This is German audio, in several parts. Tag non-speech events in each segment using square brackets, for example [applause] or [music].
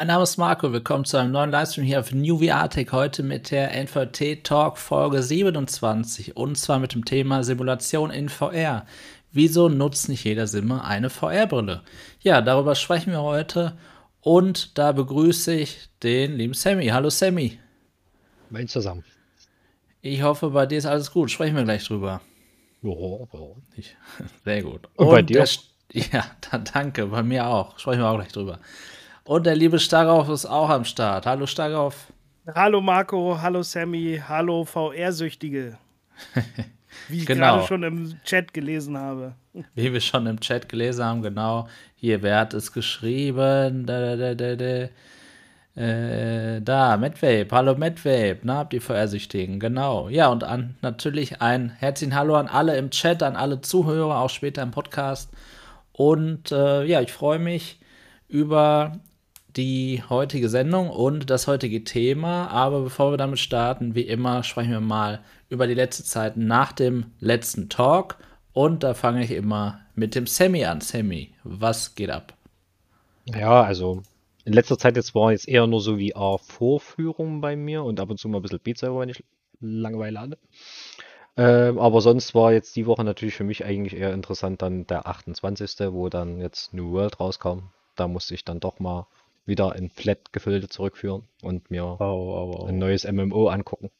Mein Name ist Marco, willkommen zu einem neuen Livestream hier auf New VR Tech, heute mit der NVT Talk Folge 27 und zwar mit dem Thema Simulation in VR. Wieso nutzt nicht jeder Simmer eine VR-Brille? Ja, darüber sprechen wir heute und da begrüße ich den lieben Sammy. Hallo Sammy. Mein zusammen. Ich hoffe, bei dir ist alles gut. Sprechen wir gleich drüber. Ja, ja. [laughs] Sehr gut. Und, und bei dir? [laughs] Ja, danke. Bei mir auch. Sprechen wir auch gleich drüber. Und der liebe Starrauf ist auch am Start. Hallo Starrauf. Hallo Marco, hallo Sammy, hallo VR-Süchtige. [laughs] Wie ich genau. gerade schon im Chat gelesen habe. Wie wir schon im Chat gelesen haben, genau. Hier, wer hat es geschrieben? Da, da, da, da. Äh, da, Medvape, hallo Medvape, na, habt ihr VR-Süchtigen, genau. Ja, und an, natürlich ein herzlichen Hallo an alle im Chat, an alle Zuhörer, auch später im Podcast. Und äh, ja, ich freue mich über die heutige Sendung und das heutige Thema. Aber bevor wir damit starten, wie immer, sprechen wir mal über die letzte Zeit nach dem letzten Talk. Und da fange ich immer mit dem Sammy an. Sammy, was geht ab? Ja, also in letzter Zeit jetzt war jetzt eher nur so wie vorführung bei mir und ab und zu mal ein bisschen Beat selber, wenn ich Langeweile hatte. Ähm, aber sonst war jetzt die Woche natürlich für mich eigentlich eher interessant dann der 28., wo dann jetzt New World rauskam. Da musste ich dann doch mal wieder in Flat-Gefilde zurückführen und mir oh, oh, oh. ein neues MMO angucken.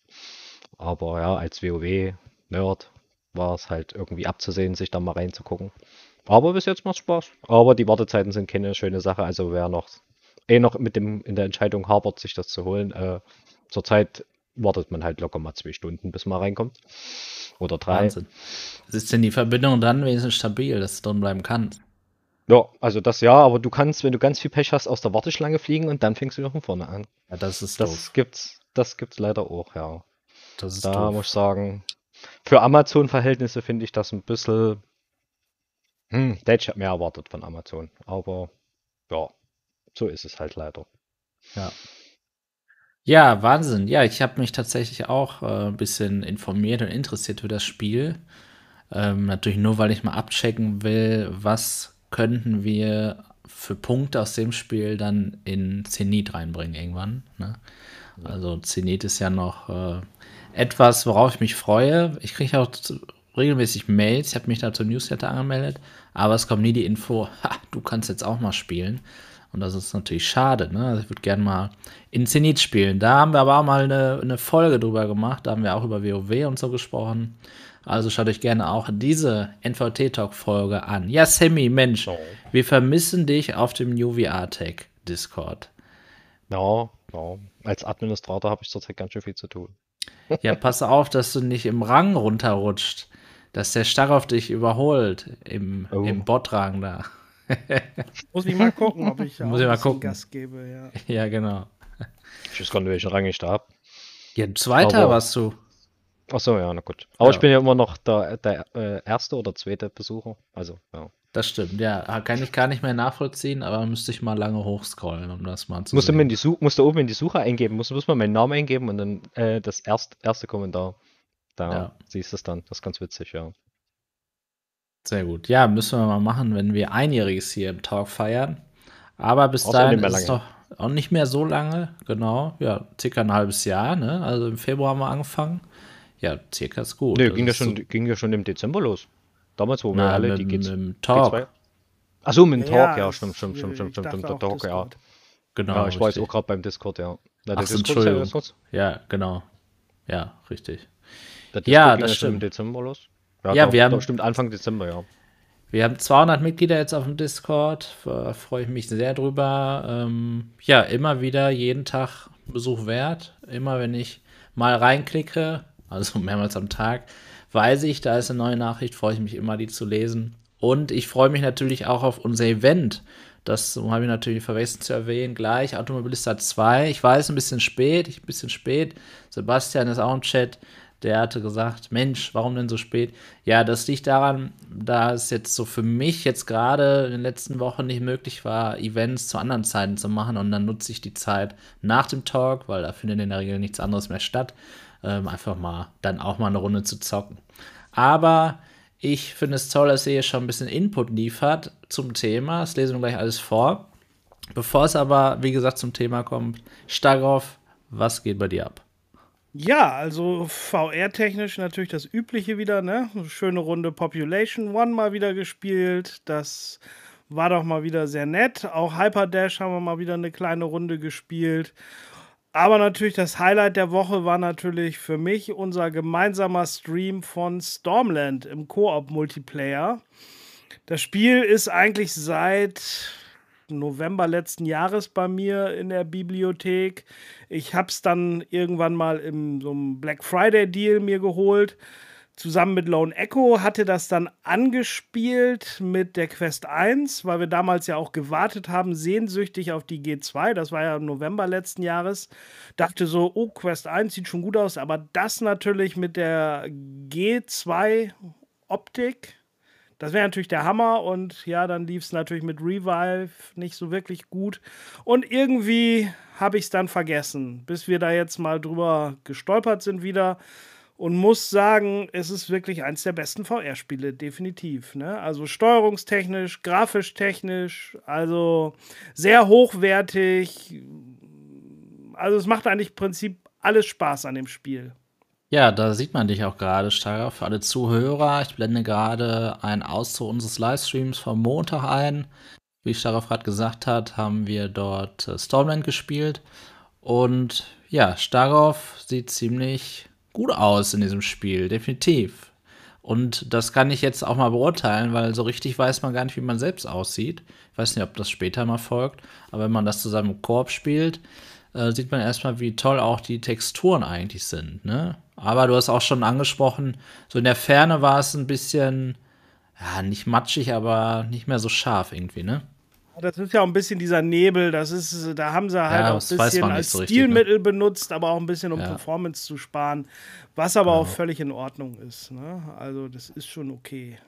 Aber ja, als WoW-Nerd war es halt irgendwie abzusehen, sich da mal reinzugucken. Aber bis jetzt macht Spaß. Aber die Wartezeiten sind keine schöne Sache. Also wer noch eh noch mit dem in der Entscheidung hapert, sich das zu holen, äh, zurzeit wartet man halt locker mal zwei Stunden, bis man reinkommt. Oder drei. Wahnsinn. Ist denn die Verbindung dann wenigstens stabil, dass du drin bleiben kannst? Ja, also das ja, aber du kannst, wenn du ganz viel Pech hast, aus der Warteschlange fliegen und dann fängst du noch von vorne an. Ja, das ist Das doof. gibt's, das gibt's leider auch, ja. Das ist da doof. muss ich sagen, für Amazon-Verhältnisse finde ich das ein bisschen. Hm, ich mehr erwartet von Amazon. Aber ja, so ist es halt leider. Ja. Ja, Wahnsinn. Ja, ich habe mich tatsächlich auch äh, ein bisschen informiert und interessiert für das Spiel. Ähm, natürlich nur, weil ich mal abchecken will, was könnten wir für Punkte aus dem Spiel dann in Zenit reinbringen irgendwann. Ne? Also Zenit ist ja noch äh, etwas, worauf ich mich freue. Ich kriege auch regelmäßig Mails. Ich habe mich da zum Newsletter angemeldet, aber es kommt nie die Info, ha, du kannst jetzt auch mal spielen. Und das ist natürlich schade. Ne? Also ich würde gerne mal in Zenit spielen. Da haben wir aber auch mal eine, eine Folge drüber gemacht. Da haben wir auch über WoW und so gesprochen. Also schaut euch gerne auch diese NVT-Talk-Folge an. Ja, Sammy, Mensch, oh. wir vermissen dich auf dem New VR Tech Discord. Ja, ja. Als Administrator habe ich zurzeit ganz schön viel zu tun. [laughs] ja, pass auf, dass du nicht im Rang runterrutscht. Dass der Starr auf dich überholt im, oh. im Bot-Rang da. [laughs] Muss ich mal gucken, ob ich [laughs] Muss ich mal gucken. Gas gebe. Ja, ja genau. Ich weiß gar nicht, welchen Rang ich da habe. Ja, zweiter Aber warst du. Ach so, ja, na gut. Aber ja. ich bin ja immer noch der, der äh, erste oder zweite Besucher. Also, ja. Das stimmt, ja. Kann ich gar nicht mehr nachvollziehen, aber müsste ich mal lange hochscrollen, um das mal zu musst sehen. Du in die Such musst du oben in die Suche eingeben, musst, musst mal meinen Namen eingeben und dann äh, das erst, erste Kommentar. Da ja. siehst du es dann. Das ist ganz witzig, ja. Sehr gut. Ja, müssen wir mal machen, wenn wir Einjähriges hier im Talk feiern. Aber bis Außer dahin ist es doch auch nicht mehr so lange, genau. Ja, circa ein halbes Jahr, ne? Also im Februar haben wir angefangen. Ja, circa ist gut. Nee, ging ja, schon, so ging ja schon im Dezember los. Damals, wo wir Na, alle die geht's. Im Talk. Achso, mit dem Talk, ja, stimmt, stimmt, stimmt, stimmt, stimmt, stimmt, der Talk, ja. Genau. Ja, ich richtig. war jetzt auch gerade beim Discord, ja. Na, Ach, Entschuldigung. Ja, genau. Ja, richtig. Der Discord ja, das stimmt. im Dezember los. Ja, ja doch, wir haben. Stimmt, Anfang Dezember, ja. Wir haben 200 Mitglieder jetzt auf dem Discord. Da freue ich mich sehr drüber. Ähm, ja, immer wieder jeden Tag Besuch wert. Immer wenn ich mal reinklicke, also mehrmals am Tag, weiß ich, da ist eine neue Nachricht, freue ich mich immer, die zu lesen. Und ich freue mich natürlich auch auf unser Event. Das habe ich natürlich vergessen zu erwähnen. Gleich Automobilista 2. Ich weiß, ein bisschen spät, ich ein bisschen spät. Sebastian ist auch im Chat. Der hatte gesagt, Mensch, warum denn so spät? Ja, das liegt daran, da es jetzt so für mich jetzt gerade in den letzten Wochen nicht möglich war, Events zu anderen Zeiten zu machen. Und dann nutze ich die Zeit nach dem Talk, weil da findet in der Regel nichts anderes mehr statt ähm, einfach mal dann auch mal eine Runde zu zocken. Aber ich finde es toll, dass ihr hier schon ein bisschen Input liefert zum Thema. Das lesen wir gleich alles vor. Bevor es aber, wie gesagt, zum Thema kommt, Starov, was geht bei dir ab? Ja, also VR-technisch natürlich das Übliche wieder, ne? Schöne Runde Population One mal wieder gespielt. Das war doch mal wieder sehr nett. Auch Hyper Dash haben wir mal wieder eine kleine Runde gespielt. Aber natürlich das Highlight der Woche war natürlich für mich unser gemeinsamer Stream von Stormland im Koop-Multiplayer. Das Spiel ist eigentlich seit November letzten Jahres bei mir in der Bibliothek. Ich habe es dann irgendwann mal im so einem Black Friday Deal mir geholt. Zusammen mit Lone Echo hatte das dann angespielt mit der Quest 1, weil wir damals ja auch gewartet haben, sehnsüchtig auf die G2. Das war ja im November letzten Jahres. Dachte so, oh, Quest 1 sieht schon gut aus, aber das natürlich mit der G2 Optik das wäre natürlich der Hammer und ja, dann lief es natürlich mit Revive nicht so wirklich gut. Und irgendwie habe ich es dann vergessen, bis wir da jetzt mal drüber gestolpert sind wieder. Und muss sagen, es ist wirklich eins der besten VR-Spiele, definitiv. Ne? Also steuerungstechnisch, grafisch technisch, also sehr hochwertig. Also es macht eigentlich im Prinzip alles Spaß an dem Spiel. Ja, da sieht man dich auch gerade, Steiger. Für alle Zuhörer, ich blende gerade einen Auszug unseres Livestreams vom Montag ein. Wie Starov gerade gesagt hat, haben wir dort äh, Stormland gespielt. Und ja, Starov sieht ziemlich gut aus in diesem Spiel, definitiv. Und das kann ich jetzt auch mal beurteilen, weil so richtig weiß man gar nicht, wie man selbst aussieht. Ich weiß nicht, ob das später mal folgt, aber wenn man das zusammen im Korb spielt, äh, sieht man erstmal, wie toll auch die Texturen eigentlich sind. Ne? Aber du hast auch schon angesprochen, so in der Ferne war es ein bisschen, ja, nicht matschig, aber nicht mehr so scharf irgendwie, ne? Das ist ja auch ein bisschen dieser Nebel, das ist, da haben sie halt ja, auch ein bisschen als so Stilmittel richtig, ne? benutzt, aber auch ein bisschen, um ja. Performance zu sparen, was aber genau. auch völlig in Ordnung ist. Ne? Also, das ist schon okay.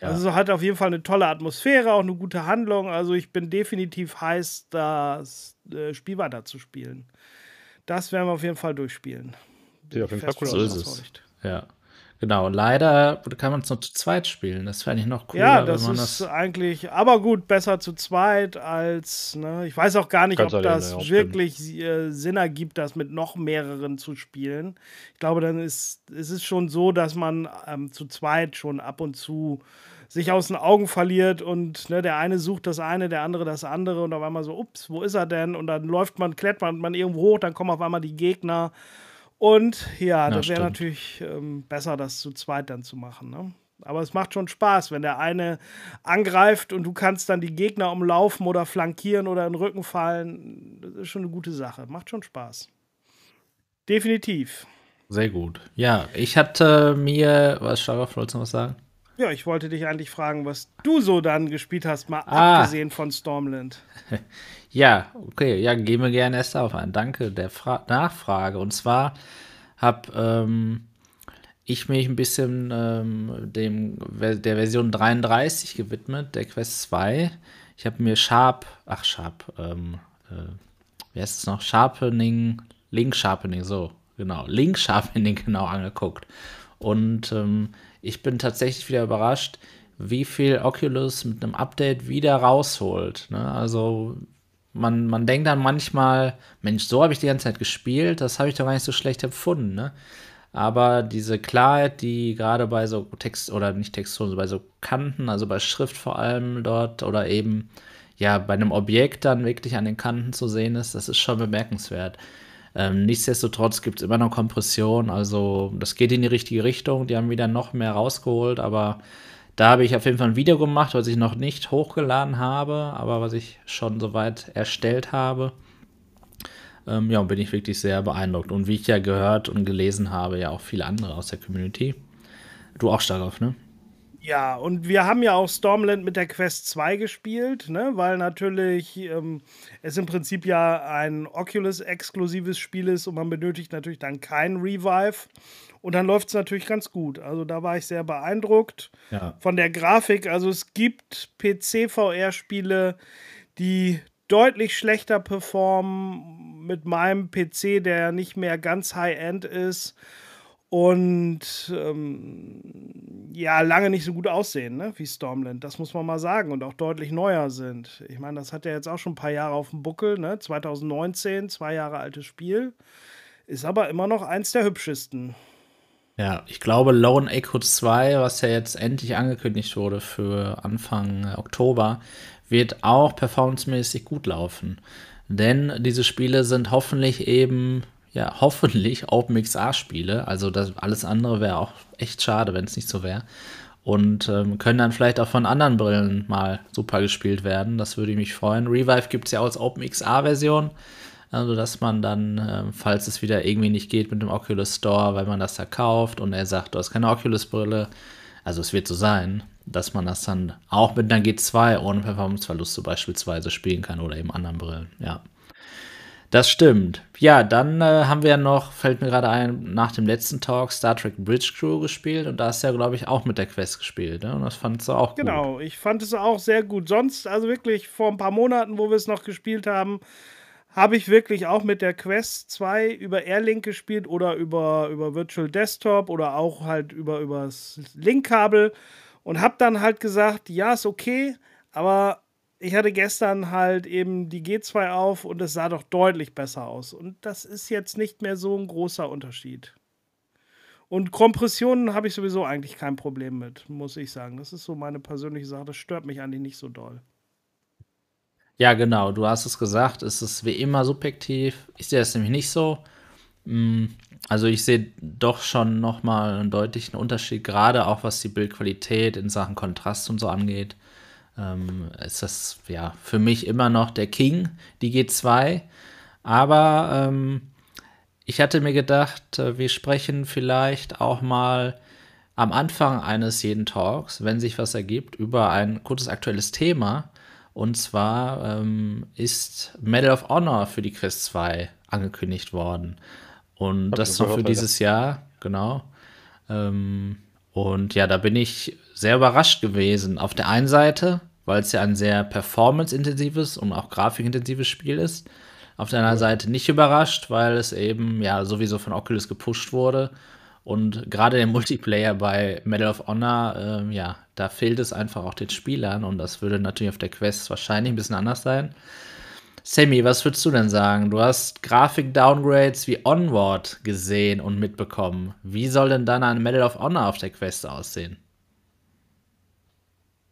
Ja. Also hat auf jeden Fall eine tolle Atmosphäre, auch eine gute Handlung. Also ich bin definitiv heiß, das äh, Spiel weiter zu spielen. Das werden wir auf jeden Fall durchspielen. Ja, auf jeden Fall cool so ist es. Ja. Genau, leider kann man es nur zu zweit spielen. Das fände ich noch cooler. Ja, das ist das eigentlich, aber gut, besser zu zweit als, ne, ich weiß auch gar nicht, ob das wirklich äh, Sinn ergibt, das mit noch mehreren zu spielen. Ich glaube, dann ist, ist es schon so, dass man ähm, zu zweit schon ab und zu sich aus den Augen verliert und ne, der eine sucht das eine, der andere das andere und auf einmal so, ups, wo ist er denn? Und dann läuft man, klettert man irgendwo hoch, dann kommen auf einmal die Gegner und ja, das wäre natürlich ähm, besser, das zu zweit dann zu machen. Ne? Aber es macht schon Spaß, wenn der eine angreift und du kannst dann die Gegner umlaufen oder flankieren oder in den Rücken fallen. Das ist schon eine gute Sache. Macht schon Spaß. Definitiv. Sehr gut. Ja, ich hatte mir, was Scharaf, wolltest du noch was sagen? Ja, ich wollte dich eigentlich fragen, was du so dann gespielt hast, mal ah. abgesehen von Stormland. [laughs] ja, okay, ja, gehen wir gerne erst auf ein. Danke der Fra Nachfrage. Und zwar habe ähm, ich mich ein bisschen ähm, dem, der Version 33 gewidmet, der Quest 2. Ich habe mir Sharp, ach Sharp, ähm, äh, wie heißt es noch? Sharpening, Link Sharpening, so, genau, Link Sharpening [laughs] genau angeguckt. Und ähm, ich bin tatsächlich wieder überrascht, wie viel Oculus mit einem Update wieder rausholt. Ne? Also man, man denkt dann manchmal, Mensch, so habe ich die ganze Zeit gespielt, das habe ich doch gar nicht so schlecht empfunden. Ne? Aber diese Klarheit, die gerade bei so Text oder nicht Texturen, bei so Kanten, also bei Schrift vor allem dort oder eben ja bei einem Objekt dann wirklich an den Kanten zu sehen ist, das ist schon bemerkenswert. Ähm, nichtsdestotrotz gibt es immer noch Kompression, also das geht in die richtige Richtung. Die haben wieder noch mehr rausgeholt, aber da habe ich auf jeden Fall ein Video gemacht, was ich noch nicht hochgeladen habe, aber was ich schon soweit erstellt habe. Ähm, ja, bin ich wirklich sehr beeindruckt. Und wie ich ja gehört und gelesen habe, ja auch viele andere aus der Community. Du auch stark auf, ne? Ja, und wir haben ja auch Stormland mit der Quest 2 gespielt, ne? weil natürlich ähm, es im Prinzip ja ein Oculus-exklusives Spiel ist und man benötigt natürlich dann kein Revive. Und dann läuft es natürlich ganz gut. Also da war ich sehr beeindruckt ja. von der Grafik. Also es gibt PC-VR-Spiele, die deutlich schlechter performen mit meinem PC, der nicht mehr ganz High-End ist und ähm, ja, lange nicht so gut aussehen, ne, wie Stormland. Das muss man mal sagen. Und auch deutlich neuer sind. Ich meine, das hat ja jetzt auch schon ein paar Jahre auf dem Buckel, ne? 2019, zwei Jahre altes Spiel. Ist aber immer noch eins der hübschesten. Ja, ich glaube, Lone Echo 2, was ja jetzt endlich angekündigt wurde für Anfang Oktober, wird auch performancemäßig gut laufen. Denn diese Spiele sind hoffentlich eben, ja, [laughs] hoffentlich OpenXR-Spiele. Also das, alles andere wäre auch echt schade, wenn es nicht so wäre. Und ähm, können dann vielleicht auch von anderen Brillen mal super gespielt werden. Das würde mich freuen. Revive gibt es ja als OpenXR-Version. Also, dass man dann, äh, falls es wieder irgendwie nicht geht mit dem Oculus Store, weil man das da kauft und er sagt, du hast keine Oculus-Brille, also es wird so sein, dass man das dann auch mit einer G2 ohne Performanceverluste beispielsweise spielen kann oder eben anderen Brillen, ja. Das stimmt. Ja, dann äh, haben wir ja noch, fällt mir gerade ein, nach dem letzten Talk Star Trek Bridge Crew gespielt und da du ja, glaube ich, auch mit der Quest gespielt. Ne? Und das fandest du auch genau, gut. Genau, ich fand es auch sehr gut. Sonst, also wirklich vor ein paar Monaten, wo wir es noch gespielt haben, habe ich wirklich auch mit der Quest 2 über Airlink gespielt oder über, über Virtual Desktop oder auch halt über, über das Linkkabel und habe dann halt gesagt, ja, ist okay, aber ich hatte gestern halt eben die G2 auf und es sah doch deutlich besser aus. Und das ist jetzt nicht mehr so ein großer Unterschied. Und Kompressionen habe ich sowieso eigentlich kein Problem mit, muss ich sagen. Das ist so meine persönliche Sache. Das stört mich eigentlich nicht so doll. Ja, genau, du hast es gesagt, es ist wie immer subjektiv. Ich sehe es nämlich nicht so. Mm, also ich sehe doch schon nochmal einen deutlichen Unterschied, gerade auch was die Bildqualität in Sachen Kontrast und so angeht. Ähm, ist das ja für mich immer noch der King, die G2. Aber ähm, ich hatte mir gedacht, äh, wir sprechen vielleicht auch mal am Anfang eines jeden Talks, wenn sich was ergibt, über ein kurzes aktuelles Thema und zwar ähm, ist Medal of Honor für die Quest 2 angekündigt worden. Und Hab das noch für dieses Jahr, genau. Ähm, und ja, da bin ich sehr überrascht gewesen. Auf der einen Seite, weil es ja ein sehr performance-intensives und auch grafikintensives Spiel ist. Auf der anderen. Seite nicht überrascht, weil es eben ja sowieso von Oculus gepusht wurde und gerade der Multiplayer bei Medal of Honor, äh, ja, da fehlt es einfach auch den Spielern und das würde natürlich auf der Quest wahrscheinlich ein bisschen anders sein. Sammy, was würdest du denn sagen? Du hast Grafik-Downgrades wie Onward gesehen und mitbekommen. Wie soll denn dann ein Medal of Honor auf der Quest aussehen?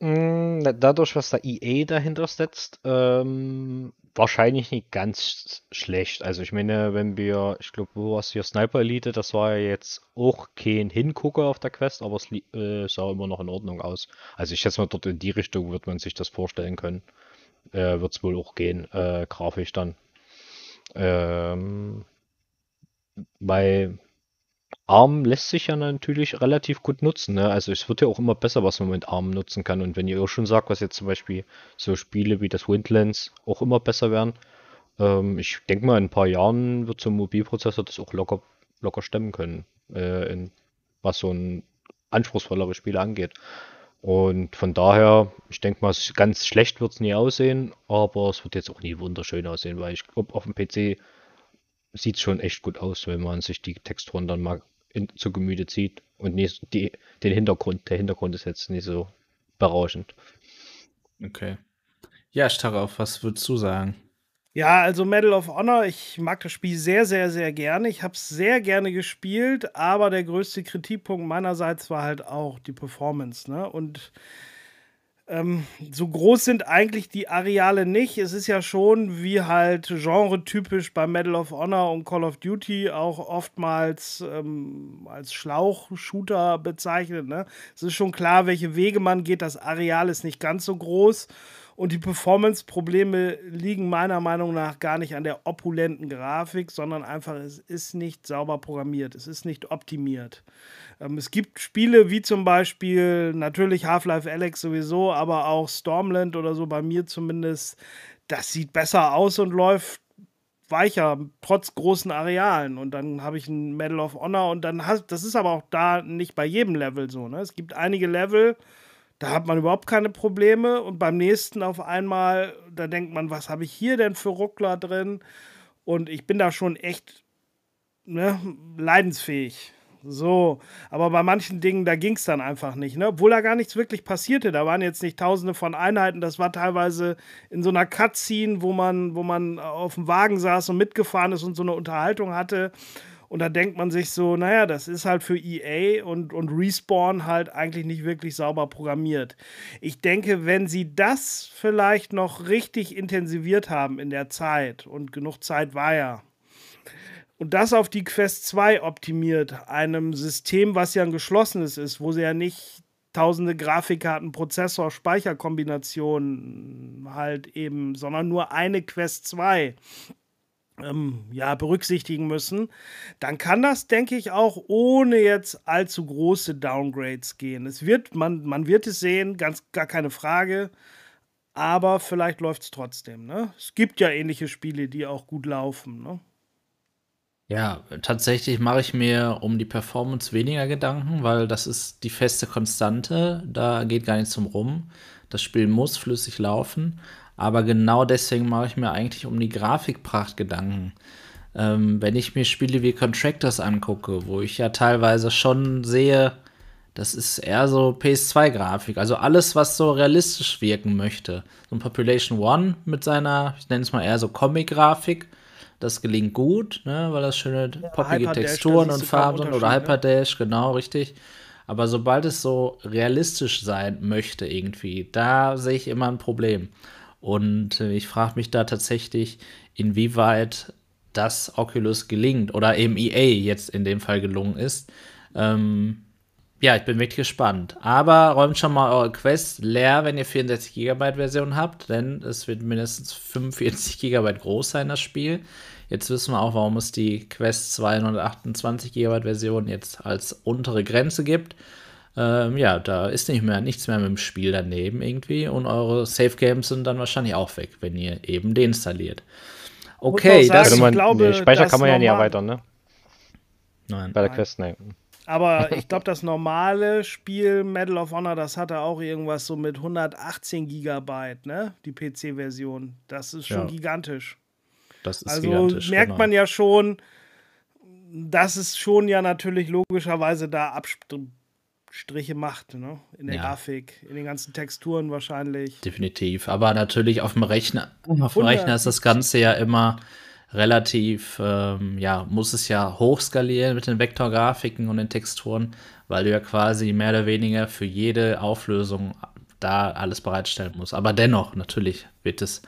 Mm, dadurch, was da EA dahinter setzt, ähm, wahrscheinlich nicht ganz schlecht. Also ich meine, wenn wir, ich glaube, wo war es hier Sniper Elite, das war ja jetzt auch kein Hingucker auf der Quest, aber es äh, sah immer noch in Ordnung aus. Also ich schätze mal, dort in die Richtung wird man sich das vorstellen können. Äh, wird es wohl auch gehen, äh, grafisch dann. Ähm, bei ARM lässt sich ja natürlich relativ gut nutzen. Ne? Also es wird ja auch immer besser, was man mit ARM nutzen kann. Und wenn ihr auch schon sagt, was jetzt zum Beispiel so Spiele wie das Windlands auch immer besser werden, ähm, ich denke mal, in ein paar Jahren wird so ein Mobilprozessor das auch locker, locker stemmen können, äh, in, was so ein anspruchsvollere Spiele angeht. Und von daher, ich denke mal, ganz schlecht wird es nie aussehen, aber es wird jetzt auch nie wunderschön aussehen, weil ich glaube, auf dem PC sieht es schon echt gut aus, wenn man sich die Texturen dann mal in, zu Gemüte zieht und nicht die, den Hintergrund. Der Hintergrund ist jetzt nicht so berauschend. Okay. Ja, Starov, was würdest du sagen? Ja, also Medal of Honor, ich mag das Spiel sehr, sehr, sehr gerne. Ich habe es sehr gerne gespielt, aber der größte Kritikpunkt meinerseits war halt auch die Performance. Ne? Und ähm, so groß sind eigentlich die Areale nicht. Es ist ja schon wie halt genre-typisch bei Medal of Honor und Call of Duty auch oftmals ähm, als Schlauchshooter bezeichnet. Ne? Es ist schon klar, welche Wege man geht. Das Areal ist nicht ganz so groß. Und die Performance-Probleme liegen meiner Meinung nach gar nicht an der opulenten Grafik, sondern einfach, es ist nicht sauber programmiert, es ist nicht optimiert. Ähm, es gibt Spiele wie zum Beispiel natürlich Half-Life Alex sowieso, aber auch Stormland oder so, bei mir zumindest, das sieht besser aus und läuft weicher, trotz großen Arealen. Und dann habe ich ein Medal of Honor und dann hast, das ist aber auch da nicht bei jedem Level so. Ne? Es gibt einige Level, da hat man überhaupt keine Probleme und beim nächsten auf einmal, da denkt man, was habe ich hier denn für Ruckler drin? Und ich bin da schon echt ne, leidensfähig So, aber bei manchen Dingen, da ging es dann einfach nicht, ne? Obwohl da gar nichts wirklich passierte. Da waren jetzt nicht tausende von Einheiten. Das war teilweise in so einer Cutscene, wo man, wo man auf dem Wagen saß und mitgefahren ist und so eine Unterhaltung hatte. Und da denkt man sich so, naja, das ist halt für EA und, und Respawn halt eigentlich nicht wirklich sauber programmiert. Ich denke, wenn sie das vielleicht noch richtig intensiviert haben in der Zeit, und genug Zeit war ja, und das auf die Quest 2 optimiert, einem System, was ja ein geschlossenes ist, wo sie ja nicht tausende Grafikkarten, Prozessor, Speicherkombinationen halt eben, sondern nur eine Quest 2 ähm, ja, berücksichtigen müssen, dann kann das, denke ich, auch ohne jetzt allzu große Downgrades gehen. Es wird, man, man wird es sehen, ganz gar keine Frage. Aber vielleicht läuft es trotzdem. Ne? Es gibt ja ähnliche Spiele, die auch gut laufen. Ne? Ja, tatsächlich mache ich mir um die Performance weniger Gedanken, weil das ist die feste Konstante. Da geht gar nichts drum rum. Das Spiel muss flüssig laufen. Aber genau deswegen mache ich mir eigentlich um die Grafikpracht Gedanken. Ähm, wenn ich mir Spiele wie Contractors angucke, wo ich ja teilweise schon sehe, das ist eher so PS2-Grafik. Also alles, was so realistisch wirken möchte. So ein Population One mit seiner, ich nenne es mal eher so Comic-Grafik das gelingt gut, ne, weil das schöne poppige Hyperdash, Texturen und Farben sind oder ne? Hyperdash, ne? genau, richtig. Aber sobald es so realistisch sein möchte, irgendwie, da sehe ich immer ein Problem. Und äh, ich frage mich da tatsächlich, inwieweit das Oculus gelingt oder eben EA jetzt in dem Fall gelungen ist. Ähm, ja, ich bin wirklich gespannt. Aber räumt schon mal eure Quest leer, wenn ihr 64 GB Version habt, denn es wird mindestens 45 GB groß sein, das Spiel. Jetzt wissen wir auch, warum es die Quest 228 GB Version jetzt als untere Grenze gibt. Ähm, ja, da ist nicht mehr nichts mehr mit dem Spiel daneben irgendwie und eure Safe Games sind dann wahrscheinlich auch weg, wenn ihr eben deinstalliert. Okay, sagen, das, man, glaube, nee, Speicher kann man ja nicht erweitern, ne? Nein. Bei der Quest, nein. Aber [laughs] ich glaube, das normale Spiel Medal of Honor, das hatte auch irgendwas so mit 118 Gigabyte, ne? Die PC-Version. Das ist schon ja. gigantisch. Das ist also merkt genau. man ja schon, dass es schon ja natürlich logischerweise da Abstriche macht, ne? In der ja. Grafik, in den ganzen Texturen wahrscheinlich. Definitiv. Aber natürlich auf dem Rechner, auf dem Rechner ist das Ganze ja immer relativ, ähm, ja, muss es ja hochskalieren mit den Vektorgrafiken und den Texturen, weil du ja quasi mehr oder weniger für jede Auflösung da alles bereitstellen musst. Aber dennoch, natürlich wird es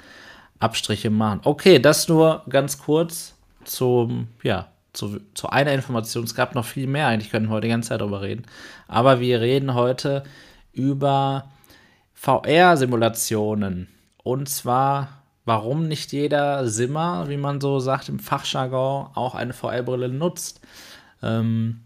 Abstriche machen. Okay, das nur ganz kurz zum, ja, zu, zu einer Information. Es gab noch viel mehr, eigentlich können wir heute die ganze Zeit darüber reden. Aber wir reden heute über VR-Simulationen. Und zwar, warum nicht jeder Simmer, wie man so sagt im Fachjargon, auch eine VR-Brille nutzt. Ähm,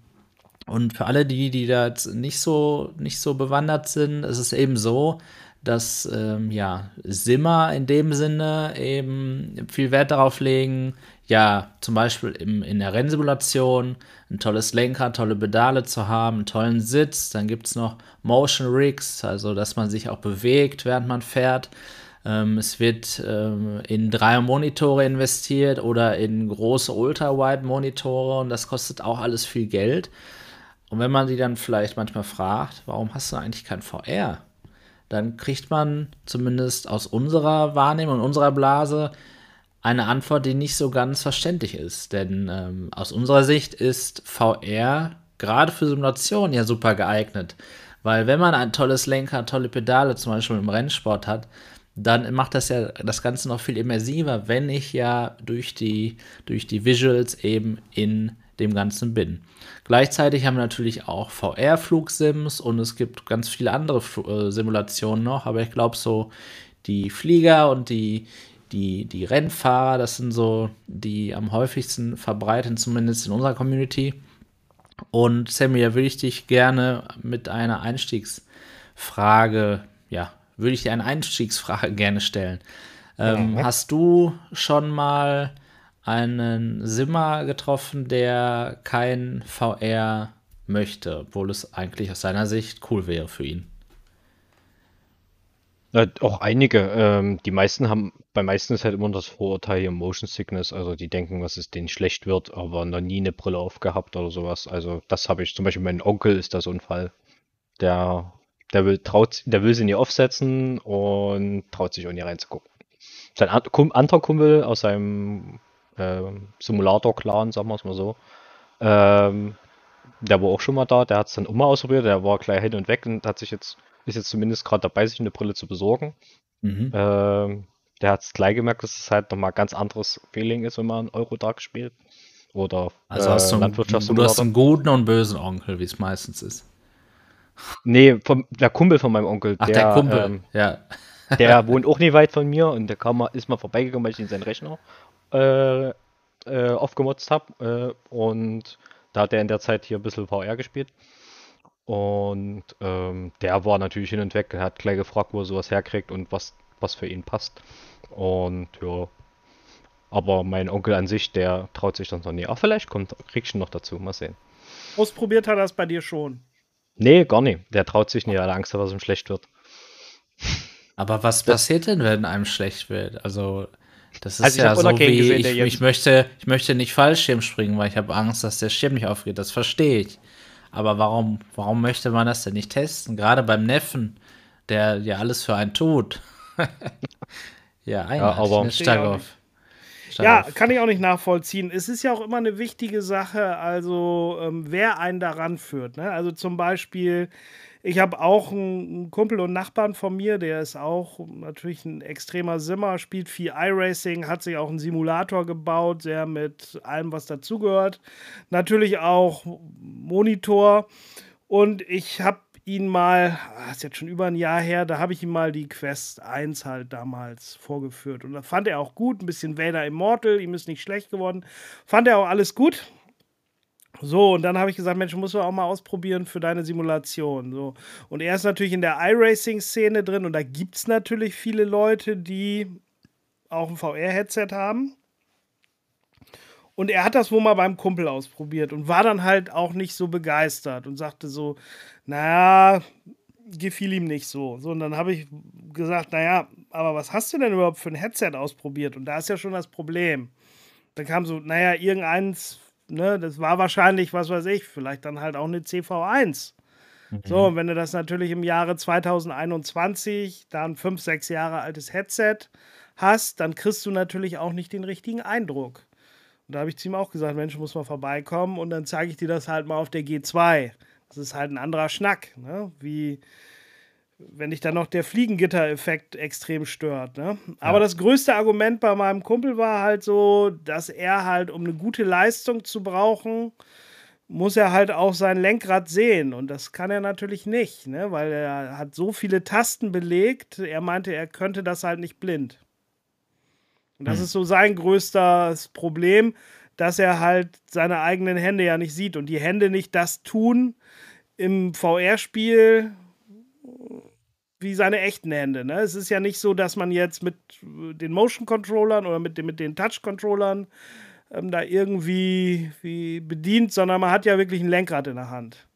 und für alle die, die da jetzt nicht so, nicht so bewandert sind, ist es eben so, dass ähm, ja, Simmer in dem Sinne eben viel Wert darauf legen, ja, zum Beispiel im, in der Rennsimulation ein tolles Lenker, tolle Pedale zu haben, einen tollen Sitz. Dann gibt es noch Motion Rigs, also dass man sich auch bewegt, während man fährt. Ähm, es wird ähm, in drei Monitore investiert oder in große Ultra-Wide-Monitore und das kostet auch alles viel Geld. Und wenn man die dann vielleicht manchmal fragt, warum hast du eigentlich kein VR? dann kriegt man zumindest aus unserer Wahrnehmung, unserer Blase, eine Antwort, die nicht so ganz verständlich ist. Denn ähm, aus unserer Sicht ist VR gerade für Simulationen ja super geeignet. Weil wenn man ein tolles Lenker, tolle Pedale zum Beispiel im Rennsport hat, dann macht das ja das Ganze noch viel immersiver, wenn ich ja durch die, durch die Visuals eben in dem Ganzen bin. Gleichzeitig haben wir natürlich auch VR-Flugsims und es gibt ganz viele andere äh, Simulationen noch, aber ich glaube so die Flieger und die, die, die Rennfahrer, das sind so die am häufigsten verbreiten, zumindest in unserer Community. Und Sammy, da würde ich dich gerne mit einer Einstiegsfrage, ja, würde ich dir eine Einstiegsfrage [laughs] gerne stellen. Ähm, ja. Hast du schon mal einen Simmer getroffen, der kein VR möchte, obwohl es eigentlich aus seiner Sicht cool wäre für ihn. Äh, auch einige. Ähm, die meisten haben bei meisten ist halt immer das Vorurteil hier Motion Sickness, also die denken, was es denen schlecht wird, aber noch nie eine Brille aufgehabt oder sowas. Also das habe ich zum Beispiel, mein Onkel ist da so ein Fall. Der, der will, traut, der will sie nie aufsetzen und traut sich auch nie reinzugucken. Sein anderer Kumpel aus seinem äh, Simulator-Clan, sagen wir es mal so, ähm, der war auch schon mal da, der hat es dann mal ausprobiert, der war gleich hin und weg und hat sich jetzt, ist jetzt zumindest gerade dabei, sich eine Brille zu besorgen. Mhm. Ähm, der hat es gleich gemerkt, dass es halt nochmal ganz anderes Feeling ist, wenn man Eurodark spielt. Oder also hast du, du hast einen guten und bösen Onkel, wie es meistens ist. Nee, vom, der Kumpel von meinem Onkel. Ach, der, der Kumpel, ähm, ja. [laughs] der wohnt [laughs] auch nicht weit von mir und der kam mal, ist mal vorbeigekommen, weil ich ihn seinen Rechner äh, äh, aufgemotzt habe. Äh, und da hat er in der Zeit hier ein bisschen VR gespielt. Und ähm, der war natürlich hin und weg. Hat gleich gefragt, wo er sowas herkriegt und was, was für ihn passt. Und ja. Aber mein Onkel an sich, der traut sich dann noch nie. Ach, vielleicht kommt, kriegst du noch dazu. Mal sehen. Ausprobiert hat er das bei dir schon? Nee, gar nicht. Der traut sich nicht, weil er Angst hat, dass ihm schlecht wird. Aber was passiert denn, wenn einem schlecht wird? Also, das ist also ja so wie gesehen, ich, ich, möchte, ich möchte nicht Fallschirm springen, weil ich habe Angst, dass der Schirm nicht aufgeht. Das verstehe ich. Aber warum, warum möchte man das denn nicht testen? Gerade beim Neffen, der ja alles für einen tut. [laughs] ja, eigentlich. Ja, aber stark auf. Ja, kann ich auch nicht nachvollziehen. Es ist ja auch immer eine wichtige Sache, also ähm, wer einen daran führt. Ne? Also zum Beispiel, ich habe auch einen Kumpel und Nachbarn von mir, der ist auch natürlich ein extremer Simmer, spielt viel iRacing, hat sich auch einen Simulator gebaut, sehr mit allem, was dazugehört. Natürlich auch Monitor. Und ich habe ihn mal, das ah, ist jetzt schon über ein Jahr her, da habe ich ihm mal die Quest 1 halt damals vorgeführt. Und da fand er auch gut, ein bisschen Vader Immortal, ihm ist nicht schlecht geworden. Fand er auch alles gut. So, und dann habe ich gesagt, Mensch, musst du auch mal ausprobieren für deine Simulation. So. Und er ist natürlich in der iRacing-Szene drin und da gibt es natürlich viele Leute, die auch ein VR-Headset haben. Und er hat das wohl mal beim Kumpel ausprobiert und war dann halt auch nicht so begeistert und sagte so, naja, gefiel ihm nicht so. So, und dann habe ich gesagt, naja, aber was hast du denn überhaupt für ein Headset ausprobiert? Und da ist ja schon das Problem. Dann kam so, naja, irgendeins, ne, das war wahrscheinlich, was weiß ich, vielleicht dann halt auch eine CV1. Mhm. So, und wenn du das natürlich im Jahre 2021, da ein 5, 6 Jahre altes Headset hast, dann kriegst du natürlich auch nicht den richtigen Eindruck. Und da habe ich zu ihm auch gesagt, Mensch, muss mal vorbeikommen und dann zeige ich dir das halt mal auf der G2. Das ist halt ein anderer Schnack, ne? Wie wenn dich dann noch der Fliegengitter-Effekt extrem stört. Ne? Aber ja. das größte Argument bei meinem Kumpel war halt so, dass er halt, um eine gute Leistung zu brauchen, muss er halt auch sein Lenkrad sehen. Und das kann er natürlich nicht, ne? weil er hat so viele Tasten belegt. Er meinte, er könnte das halt nicht blind. Und das hm. ist so sein größtes Problem, dass er halt seine eigenen Hände ja nicht sieht und die Hände nicht das tun im VR-Spiel wie seine echten Hände. Ne? Es ist ja nicht so, dass man jetzt mit den Motion-Controllern oder mit, den, mit den Touch-Controllern ähm, da irgendwie wie bedient, sondern man hat ja wirklich ein Lenkrad in der Hand.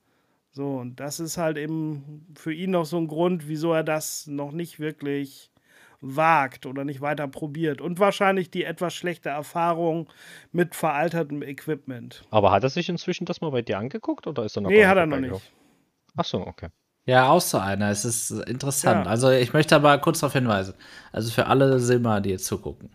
So, und das ist halt eben für ihn noch so ein Grund, wieso er das noch nicht wirklich wagt oder nicht weiter probiert. Und wahrscheinlich die etwas schlechte Erfahrung mit veraltertem Equipment. Aber hat er sich inzwischen das mal bei dir angeguckt oder ist er noch Nee, hat er noch nicht. Ach so, okay. Ja, auch so einer. Es ist interessant. Ja. Also ich möchte aber kurz darauf hinweisen. Also für alle Simmer, die jetzt zugucken.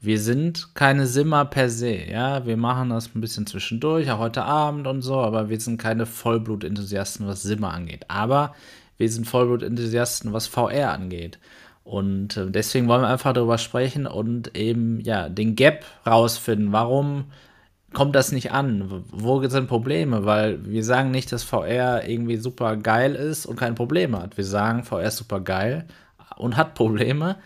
Wir sind keine Simmer per se, ja. Wir machen das ein bisschen zwischendurch, auch heute Abend und so, aber wir sind keine Vollblut-Enthusiasten, was Simmer angeht. Aber wir sind Vollblut-Enthusiasten, was VR angeht. Und äh, deswegen wollen wir einfach darüber sprechen und eben ja den Gap rausfinden. Warum kommt das nicht an? Wo sind Probleme? Weil wir sagen nicht, dass VR irgendwie super geil ist und keine Probleme hat. Wir sagen, VR ist super geil und hat Probleme.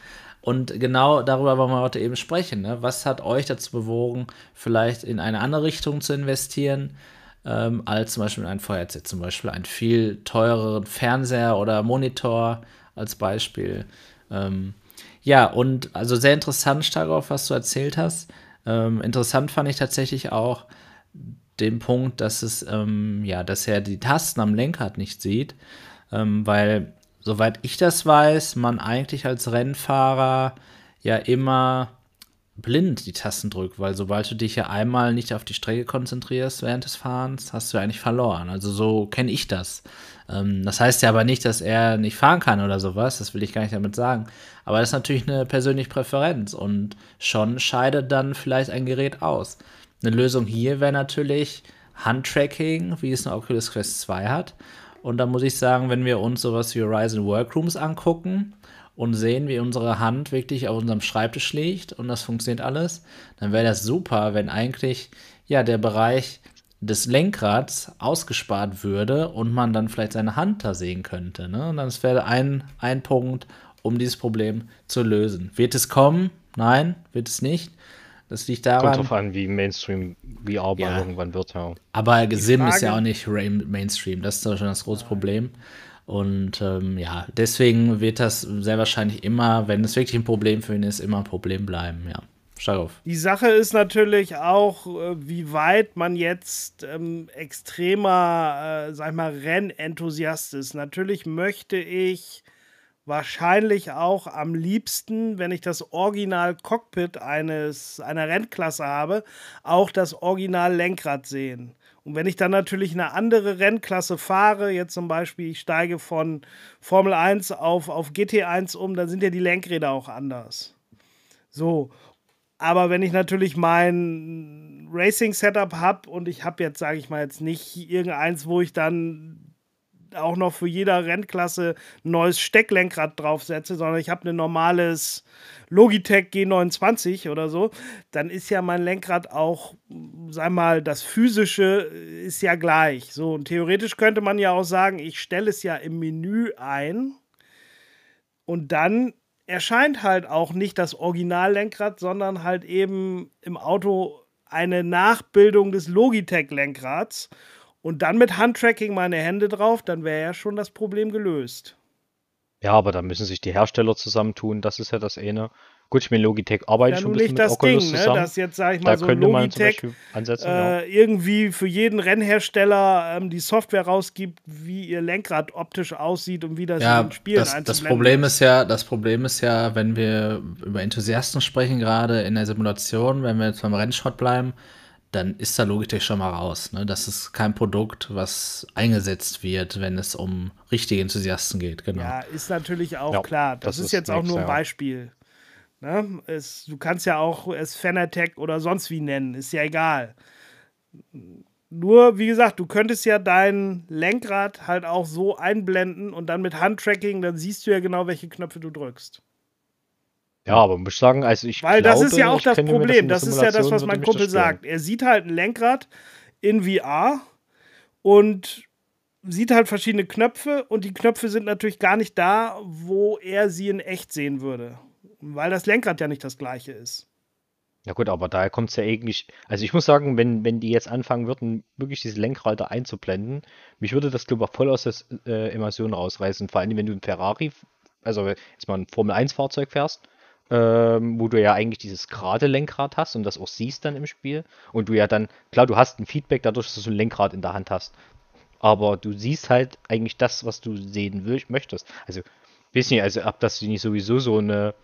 Und genau darüber wollen wir heute eben sprechen. Ne? Was hat euch dazu bewogen, vielleicht in eine andere Richtung zu investieren, ähm, als zum Beispiel ein VR-Set, zum Beispiel einen viel teureren Fernseher oder Monitor als Beispiel? Ähm, ja, und also sehr interessant, Starov, was du erzählt hast. Ähm, interessant fand ich tatsächlich auch den Punkt, dass es, ähm, ja, dass er die Tasten am Lenkrad nicht sieht, ähm, weil, soweit ich das weiß, man eigentlich als Rennfahrer ja immer blind die Tasten drücke, weil sobald du dich ja einmal nicht auf die Strecke konzentrierst während des Fahrens, hast du eigentlich verloren. Also so kenne ich das. Ähm, das heißt ja aber nicht, dass er nicht fahren kann oder sowas, das will ich gar nicht damit sagen. Aber das ist natürlich eine persönliche Präferenz und schon scheidet dann vielleicht ein Gerät aus. Eine Lösung hier wäre natürlich Handtracking, wie es eine Oculus Quest 2 hat. Und da muss ich sagen, wenn wir uns sowas wie Horizon Workrooms angucken, und sehen, wie unsere Hand wirklich auf unserem Schreibtisch liegt und das funktioniert alles, dann wäre das super, wenn eigentlich ja der Bereich des Lenkrads ausgespart würde und man dann vielleicht seine Hand da sehen könnte. Ne? Und das wäre ein, ein Punkt, um dieses Problem zu lösen. Wird es kommen? Nein, wird es nicht. Das liegt daran. Kommt drauf an, wie Mainstream VR ja. irgendwann wird, ja. Aber Sim ist ja auch nicht Mainstream. Das ist doch schon das große Problem. Und ähm, ja, deswegen wird das sehr wahrscheinlich immer, wenn es wirklich ein Problem für ihn ist, immer ein Problem bleiben, ja. Auf. Die Sache ist natürlich auch, äh, wie weit man jetzt ähm, extremer, äh, sag ich mal, Rennenthusiast ist. Natürlich möchte ich wahrscheinlich auch am liebsten, wenn ich das Original Cockpit einer Rennklasse habe, auch das Original Lenkrad sehen. Und wenn ich dann natürlich eine andere Rennklasse fahre, jetzt zum Beispiel ich steige von Formel 1 auf, auf GT1 um, dann sind ja die Lenkräder auch anders. So. Aber wenn ich natürlich mein Racing-Setup habe und ich habe jetzt, sage ich mal, jetzt nicht irgendeins, wo ich dann auch noch für jede Rennklasse ein neues Stecklenkrad draufsetze, sondern ich habe ein normales Logitech G29 oder so, dann ist ja mein Lenkrad auch, sag mal, das physische ist ja gleich. So, und theoretisch könnte man ja auch sagen, ich stelle es ja im Menü ein und dann erscheint halt auch nicht das Originallenkrad, sondern halt eben im Auto eine Nachbildung des Logitech-Lenkrads und dann mit Handtracking meine Hände drauf, dann wäre ja schon das Problem gelöst. Ja, aber da müssen sich die Hersteller zusammentun, das ist ja das eine. Gut, ich meine, Logitech arbeitet ja, schon ein bisschen das mit Oculus Ding, ne, zusammen. dass jetzt, sag ich mal, da so könnte Logitech man zum Beispiel ansetzen, ja. äh, irgendwie für jeden Rennhersteller ähm, die Software rausgibt, wie ihr Lenkrad optisch aussieht und wie das ja, in den Spielen das, das Problem ist ja, das Problem ist ja, wenn wir über Enthusiasten sprechen, gerade in der Simulation, wenn wir jetzt beim Rennschrott bleiben, dann ist da Logitech schon mal raus. Ne? Das ist kein Produkt, was eingesetzt wird, wenn es um richtige Enthusiasten geht. Genau. Ja, ist natürlich auch ja, klar. Das, das ist, ist, jetzt auch nur ein Beispiel. Ne? Es, du kannst ja auch es Fanatec oder sonst wie nennen, ist ja egal. Nur, wie gesagt, du könntest ja dein Lenkrad halt auch so einblenden und dann mit Handtracking, dann siehst du ja genau, welche Knöpfe du drückst. Ja, aber muss ich sagen, also ich Weil glaube, das ist ja auch das Problem. Das, das ist ja das, was mein Kumpel sagt. Er sieht halt ein Lenkrad in VR und sieht halt verschiedene Knöpfe und die Knöpfe sind natürlich gar nicht da, wo er sie in echt sehen würde. Weil das Lenkrad ja nicht das gleiche ist. Ja gut, aber daher kommt es ja eigentlich. Also ich muss sagen, wenn, wenn die jetzt anfangen würden, wirklich diese Lenkrad einzublenden, mich würde das, glaube ich, voll aus der äh, Immersion rausreißen. Vor allem, wenn du ein Ferrari, also jetzt mal ein Formel-1-Fahrzeug fährst ähm, wo du ja eigentlich dieses gerade Lenkrad hast und das auch siehst dann im Spiel. Und du ja dann, klar, du hast ein Feedback dadurch, dass du ein Lenkrad in der Hand hast. Aber du siehst halt eigentlich das, was du sehen willst, möchtest. Also, weiß nicht, also ob das nicht sowieso so eine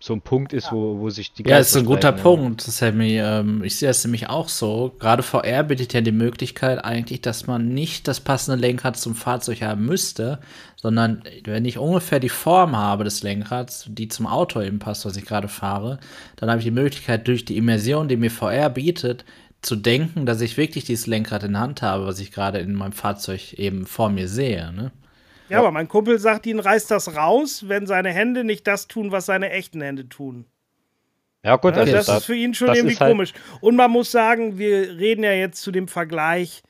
so ein Punkt ist, wo, wo sich die Ja, ist ein guter ja. Punkt, Sammy. Ähm, ich sehe es nämlich auch so. Gerade VR bietet ja die Möglichkeit eigentlich, dass man nicht das passende Lenkrad zum Fahrzeug haben müsste, sondern wenn ich ungefähr die Form habe des Lenkrads, die zum Auto eben passt, was ich gerade fahre, dann habe ich die Möglichkeit, durch die Immersion, die mir VR bietet, zu denken, dass ich wirklich dieses Lenkrad in der Hand habe, was ich gerade in meinem Fahrzeug eben vor mir sehe. Ne? Ja, ja, aber mein Kumpel sagt, ihn reißt das raus, wenn seine Hände nicht das tun, was seine echten Hände tun. Ja, gut, ja, also das, das ist für ihn schon irgendwie halt komisch. Und man muss sagen, wir reden ja jetzt zu dem Vergleich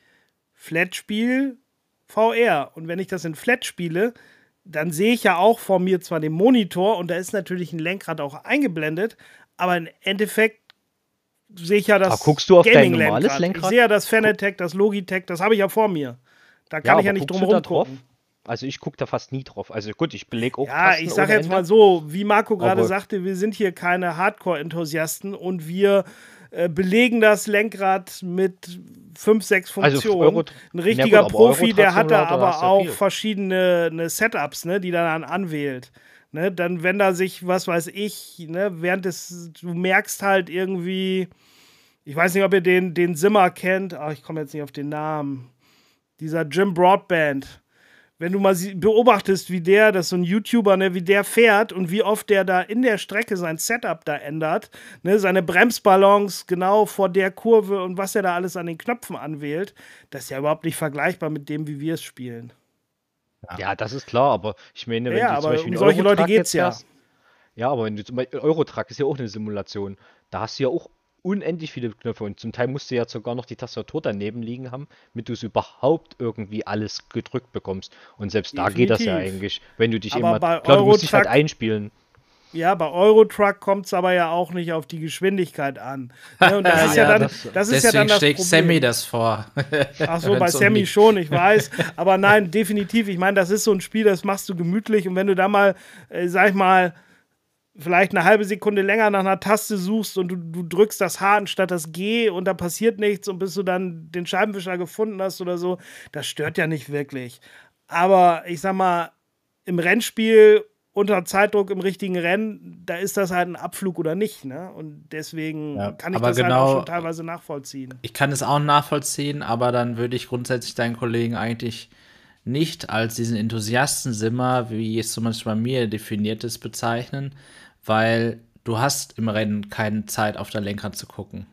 Flat-Spiel, VR. Und wenn ich das in Flat spiele, dann sehe ich ja auch vor mir zwar den Monitor und da ist natürlich ein Lenkrad auch eingeblendet, aber im Endeffekt sehe ich ja das. Aber guckst du auf dein normales Lenkrad? Ich sehe ja das Fanatec, das Logitech, das habe ich ja vor mir. Da kann ja, ich ja nicht drum herum gucken. Also ich gucke da fast nie drauf. Also gut, ich belege auch. Ja, Tasten ich sage jetzt Ende. mal so, wie Marco gerade sagte, wir sind hier keine Hardcore-Enthusiasten und wir äh, belegen das Lenkrad mit fünf, sechs also Funktionen. Also Ein richtiger gut, Profi, der hat da aber auch verschiedene ne Setups, ne, die er dann anwählt. Ne, dann, wenn da sich, was weiß ich, ne, während des, du merkst halt irgendwie, ich weiß nicht, ob ihr den, den Simmer kennt, aber ich komme jetzt nicht auf den Namen. Dieser Jim Broadband. Wenn du mal beobachtest, wie der, das ist so ein YouTuber, ne, wie der fährt und wie oft der da in der Strecke sein Setup da ändert, ne, seine Bremsballons genau vor der Kurve und was er da alles an den Knöpfen anwählt, das ist ja überhaupt nicht vergleichbar mit dem, wie wir es spielen. Ja. das ist klar, aber ich meine, wenn ja, du zum Beispiel um solche Leute geht's ja. Hast, ja, aber wenn du zum Beispiel Eurotrack ist ja auch eine Simulation. Da hast du ja auch unendlich viele Knöpfe und zum Teil musst du ja sogar noch die Tastatur daneben liegen haben, damit du es überhaupt irgendwie alles gedrückt bekommst. Und selbst Definitiv. da geht das ja eigentlich, wenn du dich aber immer. Klar, du musst dich halt einspielen. Ja, bei Eurotruck kommt es aber ja auch nicht auf die Geschwindigkeit an. Ja, und das [laughs] ist ja, ja dann das, das, ist ja dann das schlägt Sammy das vor. Ach so, [laughs] bei Sammy schon, ich [laughs] weiß. Aber nein, definitiv. Ich meine, das ist so ein Spiel, das machst du gemütlich. Und wenn du da mal, äh, sag ich mal, vielleicht eine halbe Sekunde länger nach einer Taste suchst und du, du drückst das H anstatt das G und da passiert nichts und bis du dann den Scheibenwischer gefunden hast oder so, das stört ja nicht wirklich. Aber ich sag mal, im Rennspiel unter Zeitdruck im richtigen Rennen, da ist das halt ein Abflug oder nicht. Ne? Und deswegen ja, kann ich das genau, halt auch genau schon teilweise nachvollziehen. Ich kann es auch nachvollziehen, aber dann würde ich grundsätzlich deinen Kollegen eigentlich nicht als diesen Enthusiastensimmer, wie es zum Beispiel bei mir definiert ist, bezeichnen, weil du hast im Rennen keine Zeit auf dein Lenkrad zu gucken.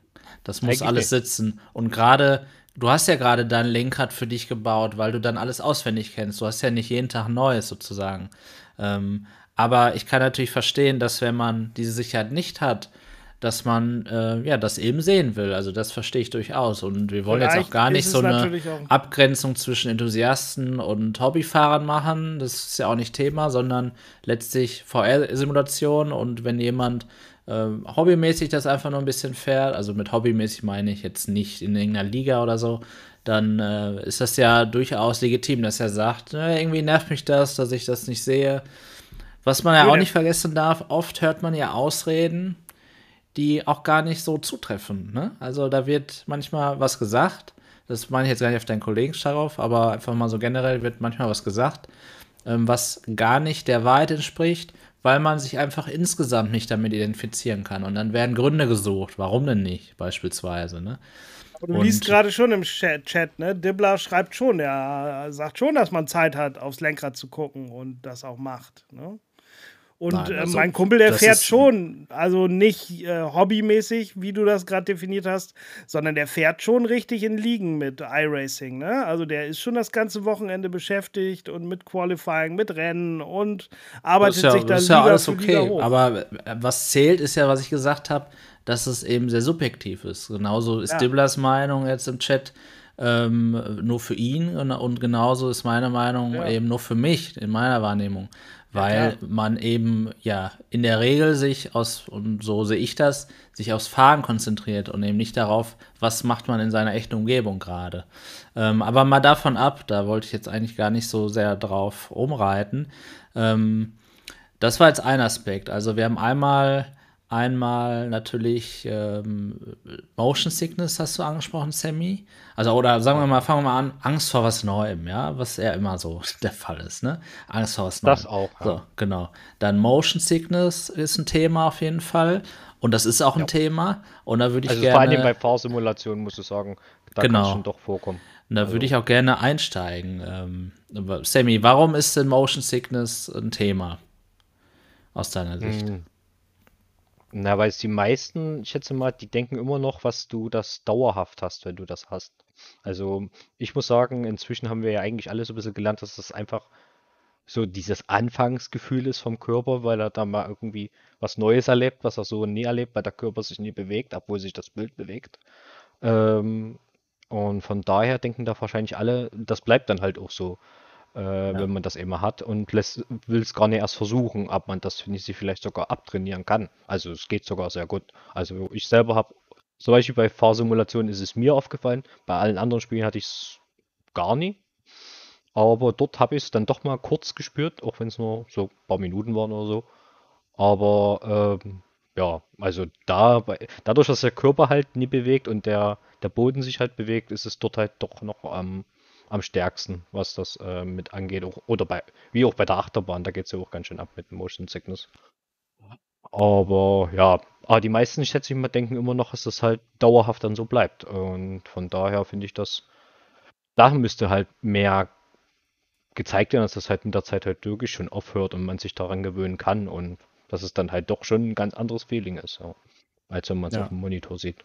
Das muss Eigentlich alles sitzen. Und gerade, du hast ja gerade dein Lenkrad für dich gebaut, weil du dann alles auswendig kennst. Du hast ja nicht jeden Tag Neues sozusagen. Ähm, aber ich kann natürlich verstehen, dass wenn man diese Sicherheit nicht hat, dass man äh, ja das eben sehen will. Also das verstehe ich durchaus. Und wir wollen Vielleicht jetzt auch gar nicht so eine Abgrenzung zwischen Enthusiasten und Hobbyfahrern machen. Das ist ja auch nicht Thema, sondern letztlich VR-Simulation. Und wenn jemand äh, hobbymäßig das einfach nur ein bisschen fährt, also mit hobbymäßig meine ich jetzt nicht in irgendeiner Liga oder so, dann äh, ist das ja durchaus legitim, dass er sagt, äh, irgendwie nervt mich das, dass ich das nicht sehe. Was man ja auch nicht vergessen darf, oft hört man ja Ausreden, die auch gar nicht so zutreffen. Ne? Also da wird manchmal was gesagt. Das meine ich jetzt gar nicht auf deinen Kollegen darauf, aber einfach mal so generell wird manchmal was gesagt, ähm, was gar nicht der Wahrheit entspricht, weil man sich einfach insgesamt nicht damit identifizieren kann. Und dann werden Gründe gesucht. Warum denn nicht, beispielsweise? Ne? du und liest gerade schon im Chat, Chat, ne? Dibbler schreibt schon, er sagt schon, dass man Zeit hat, aufs Lenkrad zu gucken und das auch macht. Ne? Und Nein, äh, also, mein Kumpel, der fährt schon, also nicht äh, hobbymäßig, wie du das gerade definiert hast, sondern der fährt schon richtig in Ligen mit iRacing. Ne? Also der ist schon das ganze Wochenende beschäftigt und mit Qualifying, mit Rennen und arbeitet ja, sich dann ist ja alles okay. Aber äh, was zählt, ist ja, was ich gesagt habe, dass es eben sehr subjektiv ist. Genauso ist ja. Dibblers Meinung jetzt im Chat. Ähm, nur für ihn und, und, genauso ist meine Meinung ja. eben nur für mich in meiner Wahrnehmung weil ja, man eben ja in der Regel sich aus, und so sehe ich das, sich aufs Fahren konzentriert und eben nicht darauf, was macht man in seiner echten Umgebung gerade. Ähm, aber mal davon ab, da wollte ich jetzt eigentlich gar nicht so sehr drauf umreiten. Ähm, das war jetzt ein Aspekt. Also wir haben einmal Einmal natürlich ähm, Motion Sickness hast du angesprochen, Sammy. Also, oder sagen wir mal, fangen wir mal an, Angst vor was Neuem, ja, was ja immer so [laughs] der Fall ist, ne? Angst vor was Neuem. Das auch. Ja. So, genau. Dann Motion Sickness ist ein Thema auf jeden Fall. Und das ist auch ein ja. Thema. Und da würde ich also gerne. Vor allem bei Fahrsimulationen musst du sagen, da genau. kann es schon doch vorkommen. Und da also. würde ich auch gerne einsteigen. Ähm, Sammy, warum ist denn Motion Sickness ein Thema? Aus deiner Sicht? Hm. Na, weil es die meisten, ich schätze mal, die denken immer noch, was du das dauerhaft hast, wenn du das hast. Also ich muss sagen, inzwischen haben wir ja eigentlich alle so ein bisschen gelernt, dass das einfach so dieses Anfangsgefühl ist vom Körper, weil er da mal irgendwie was Neues erlebt, was er so nie erlebt, weil der Körper sich nie bewegt, obwohl sich das Bild bewegt. Ähm, und von daher denken da wahrscheinlich alle, das bleibt dann halt auch so äh, ja. wenn man das immer hat und will es gar nicht erst versuchen, ob man das finde ich, vielleicht sogar abtrainieren kann. Also es geht sogar sehr gut. Also ich selber habe, zum Beispiel bei Fahrsimulationen ist es mir aufgefallen, bei allen anderen Spielen hatte ich es gar nie. Aber dort habe ich es dann doch mal kurz gespürt, auch wenn es nur so ein paar Minuten waren oder so. Aber ähm, ja, also da, dadurch, dass der Körper halt nie bewegt und der, der Boden sich halt bewegt, ist es dort halt doch noch ähm, am stärksten, was das äh, mit angeht. Auch, oder bei, wie auch bei der Achterbahn, da geht es ja auch ganz schön ab mit Motion Sickness. Aber ja, aber die meisten, schätze ich mal, denken immer noch, dass das halt dauerhaft dann so bleibt. Und von daher finde ich das, da müsste halt mehr gezeigt werden, dass das halt mit der Zeit halt wirklich schon aufhört und man sich daran gewöhnen kann und dass es dann halt doch schon ein ganz anderes Feeling ist, ja, als wenn man es ja. auf dem Monitor sieht.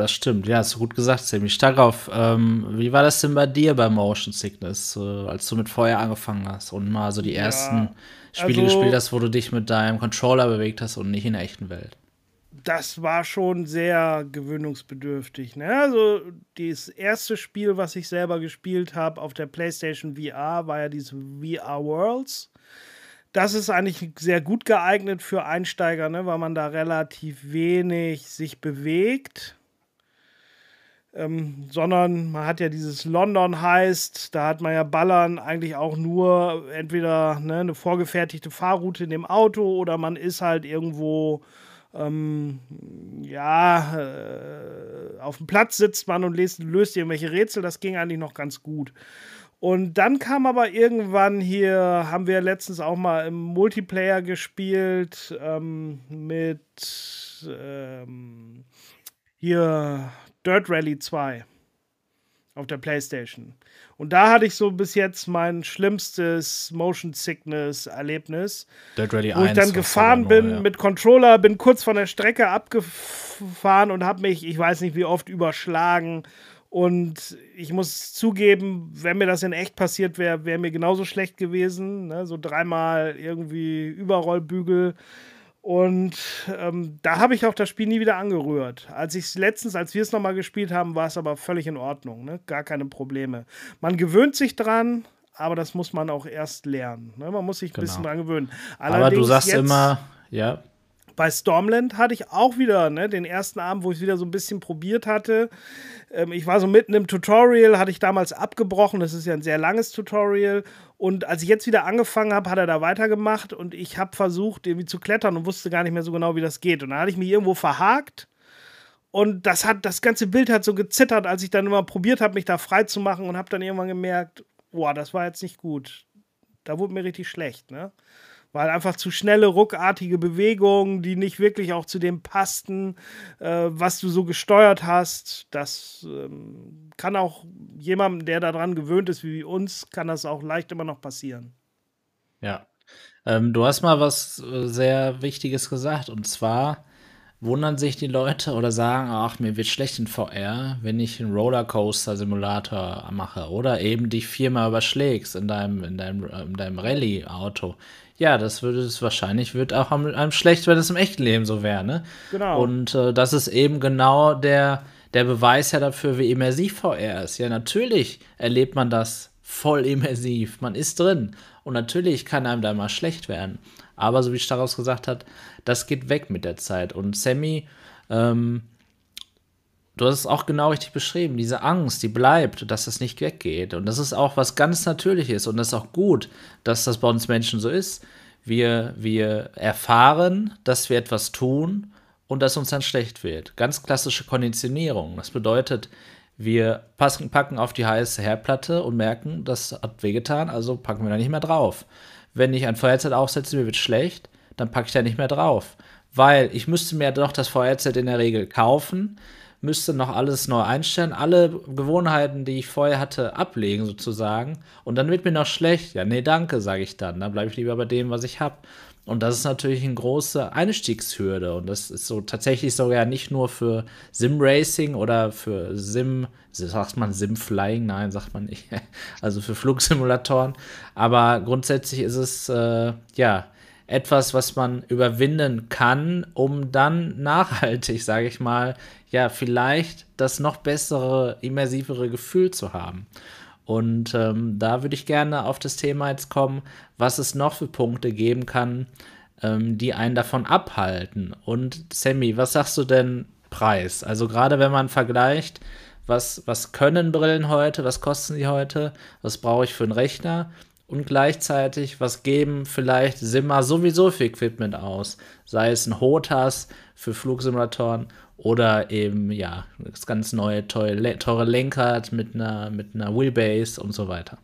Das stimmt, ja, hast du gut gesagt, ziemlich stark auf. Ähm, wie war das denn bei dir bei Motion Sickness, äh, als du mit Feuer angefangen hast und mal so die ersten ja, Spiele also, gespielt hast, wo du dich mit deinem Controller bewegt hast und nicht in der echten Welt? Das war schon sehr gewöhnungsbedürftig. Ne? Also das erste Spiel, was ich selber gespielt habe auf der PlayStation VR, war ja dieses VR Worlds. Das ist eigentlich sehr gut geeignet für Einsteiger, ne? weil man da relativ wenig sich bewegt ähm, sondern man hat ja dieses London heißt, da hat man ja Ballern eigentlich auch nur entweder ne, eine vorgefertigte Fahrroute in dem Auto oder man ist halt irgendwo ähm, ja, äh, auf dem Platz sitzt man und löst, löst irgendwelche Rätsel. Das ging eigentlich noch ganz gut. Und dann kam aber irgendwann hier, haben wir letztens auch mal im Multiplayer gespielt ähm, mit ähm, hier Dirt Rally 2 auf der PlayStation. Und da hatte ich so bis jetzt mein schlimmstes Motion Sickness Erlebnis. Dirt Rally wo 1. Wo ich dann gefahren bin nur, ja. mit Controller, bin kurz von der Strecke abgefahren und habe mich, ich weiß nicht wie oft, überschlagen. Und ich muss zugeben, wenn mir das in echt passiert wäre, wäre mir genauso schlecht gewesen. Ne? So dreimal irgendwie Überrollbügel. Und ähm, da habe ich auch das Spiel nie wieder angerührt. Als ich es letztens, als wir es nochmal gespielt haben, war es aber völlig in Ordnung. Ne? Gar keine Probleme. Man gewöhnt sich dran, aber das muss man auch erst lernen. Ne? Man muss sich ein genau. bisschen dran gewöhnen. Allerdings aber du sagst jetzt, immer, ja. Bei Stormland hatte ich auch wieder ne, den ersten Abend, wo ich es wieder so ein bisschen probiert hatte. Ähm, ich war so mitten im Tutorial, hatte ich damals abgebrochen. Das ist ja ein sehr langes Tutorial. Und als ich jetzt wieder angefangen habe, hat er da weitergemacht und ich habe versucht, irgendwie zu klettern und wusste gar nicht mehr so genau, wie das geht. Und dann hatte ich mich irgendwo verhakt. Und das hat, das ganze Bild hat so gezittert, als ich dann immer probiert habe, mich da frei zu machen und habe dann irgendwann gemerkt, boah, das war jetzt nicht gut. Da wurde mir richtig schlecht, ne? Weil einfach zu schnelle, ruckartige Bewegungen, die nicht wirklich auch zu dem passten, äh, was du so gesteuert hast. Das ähm, kann auch jemandem, der daran gewöhnt ist wie uns, kann das auch leicht immer noch passieren. Ja. Ähm, du hast mal was äh, sehr Wichtiges gesagt und zwar wundern sich die Leute oder sagen, ach, mir wird schlecht in VR, wenn ich einen Rollercoaster-Simulator mache oder eben dich viermal überschlägst in deinem, in deinem, in deinem Rallye-Auto. Ja, das würde es wahrscheinlich, wird auch einem schlecht, wenn es im echten Leben so wäre, ne? Genau. Und äh, das ist eben genau der, der Beweis ja dafür, wie immersiv VR ist. Ja, natürlich erlebt man das voll immersiv. Man ist drin. Und natürlich kann einem da mal schlecht werden. Aber so wie Staros gesagt hat, das geht weg mit der Zeit. Und Sammy, ähm, du hast es auch genau richtig beschrieben. Diese Angst, die bleibt, dass das nicht weggeht. Und das ist auch was ganz Natürliches. Und das ist auch gut, dass das bei uns Menschen so ist. Wir, wir erfahren, dass wir etwas tun und dass uns dann schlecht wird. Ganz klassische Konditionierung. Das bedeutet, wir passen, packen auf die heiße Herdplatte und merken, das hat wehgetan, also packen wir da nicht mehr drauf. Wenn ich ein Feuerzeug aufsetze, mir wird schlecht, dann packe ich da nicht mehr drauf. Weil ich müsste mir doch das Feuerzeug in der Regel kaufen, müsste noch alles neu einstellen, alle Gewohnheiten, die ich vorher hatte, ablegen sozusagen. Und dann wird mir noch schlecht. Ja, nee, danke, sage ich dann. Dann bleibe ich lieber bei dem, was ich habe. Und das ist natürlich eine große Einstiegshürde. Und das ist so tatsächlich sogar nicht nur für Sim-Racing oder für Sim, sagt man Sim-Flying? Nein, sagt man nicht. [laughs] Also für Flugsimulatoren. Aber grundsätzlich ist es, äh, ja, etwas, was man überwinden kann, um dann nachhaltig, [laughs] sage ich mal, ja, vielleicht das noch bessere, immersivere Gefühl zu haben. Und ähm, da würde ich gerne auf das Thema jetzt kommen, was es noch für Punkte geben kann, ähm, die einen davon abhalten. Und Sammy, was sagst du denn Preis? Also gerade wenn man vergleicht, was, was können Brillen heute, was kosten sie heute, was brauche ich für einen Rechner und gleichzeitig, was geben vielleicht Simmer sowieso für Equipment aus? Sei es ein HOTAS für Flugsimulatoren oder eben, ja, das ganz neue, teure, Lenkrad mit einer, mit einer Wheelbase und so weiter.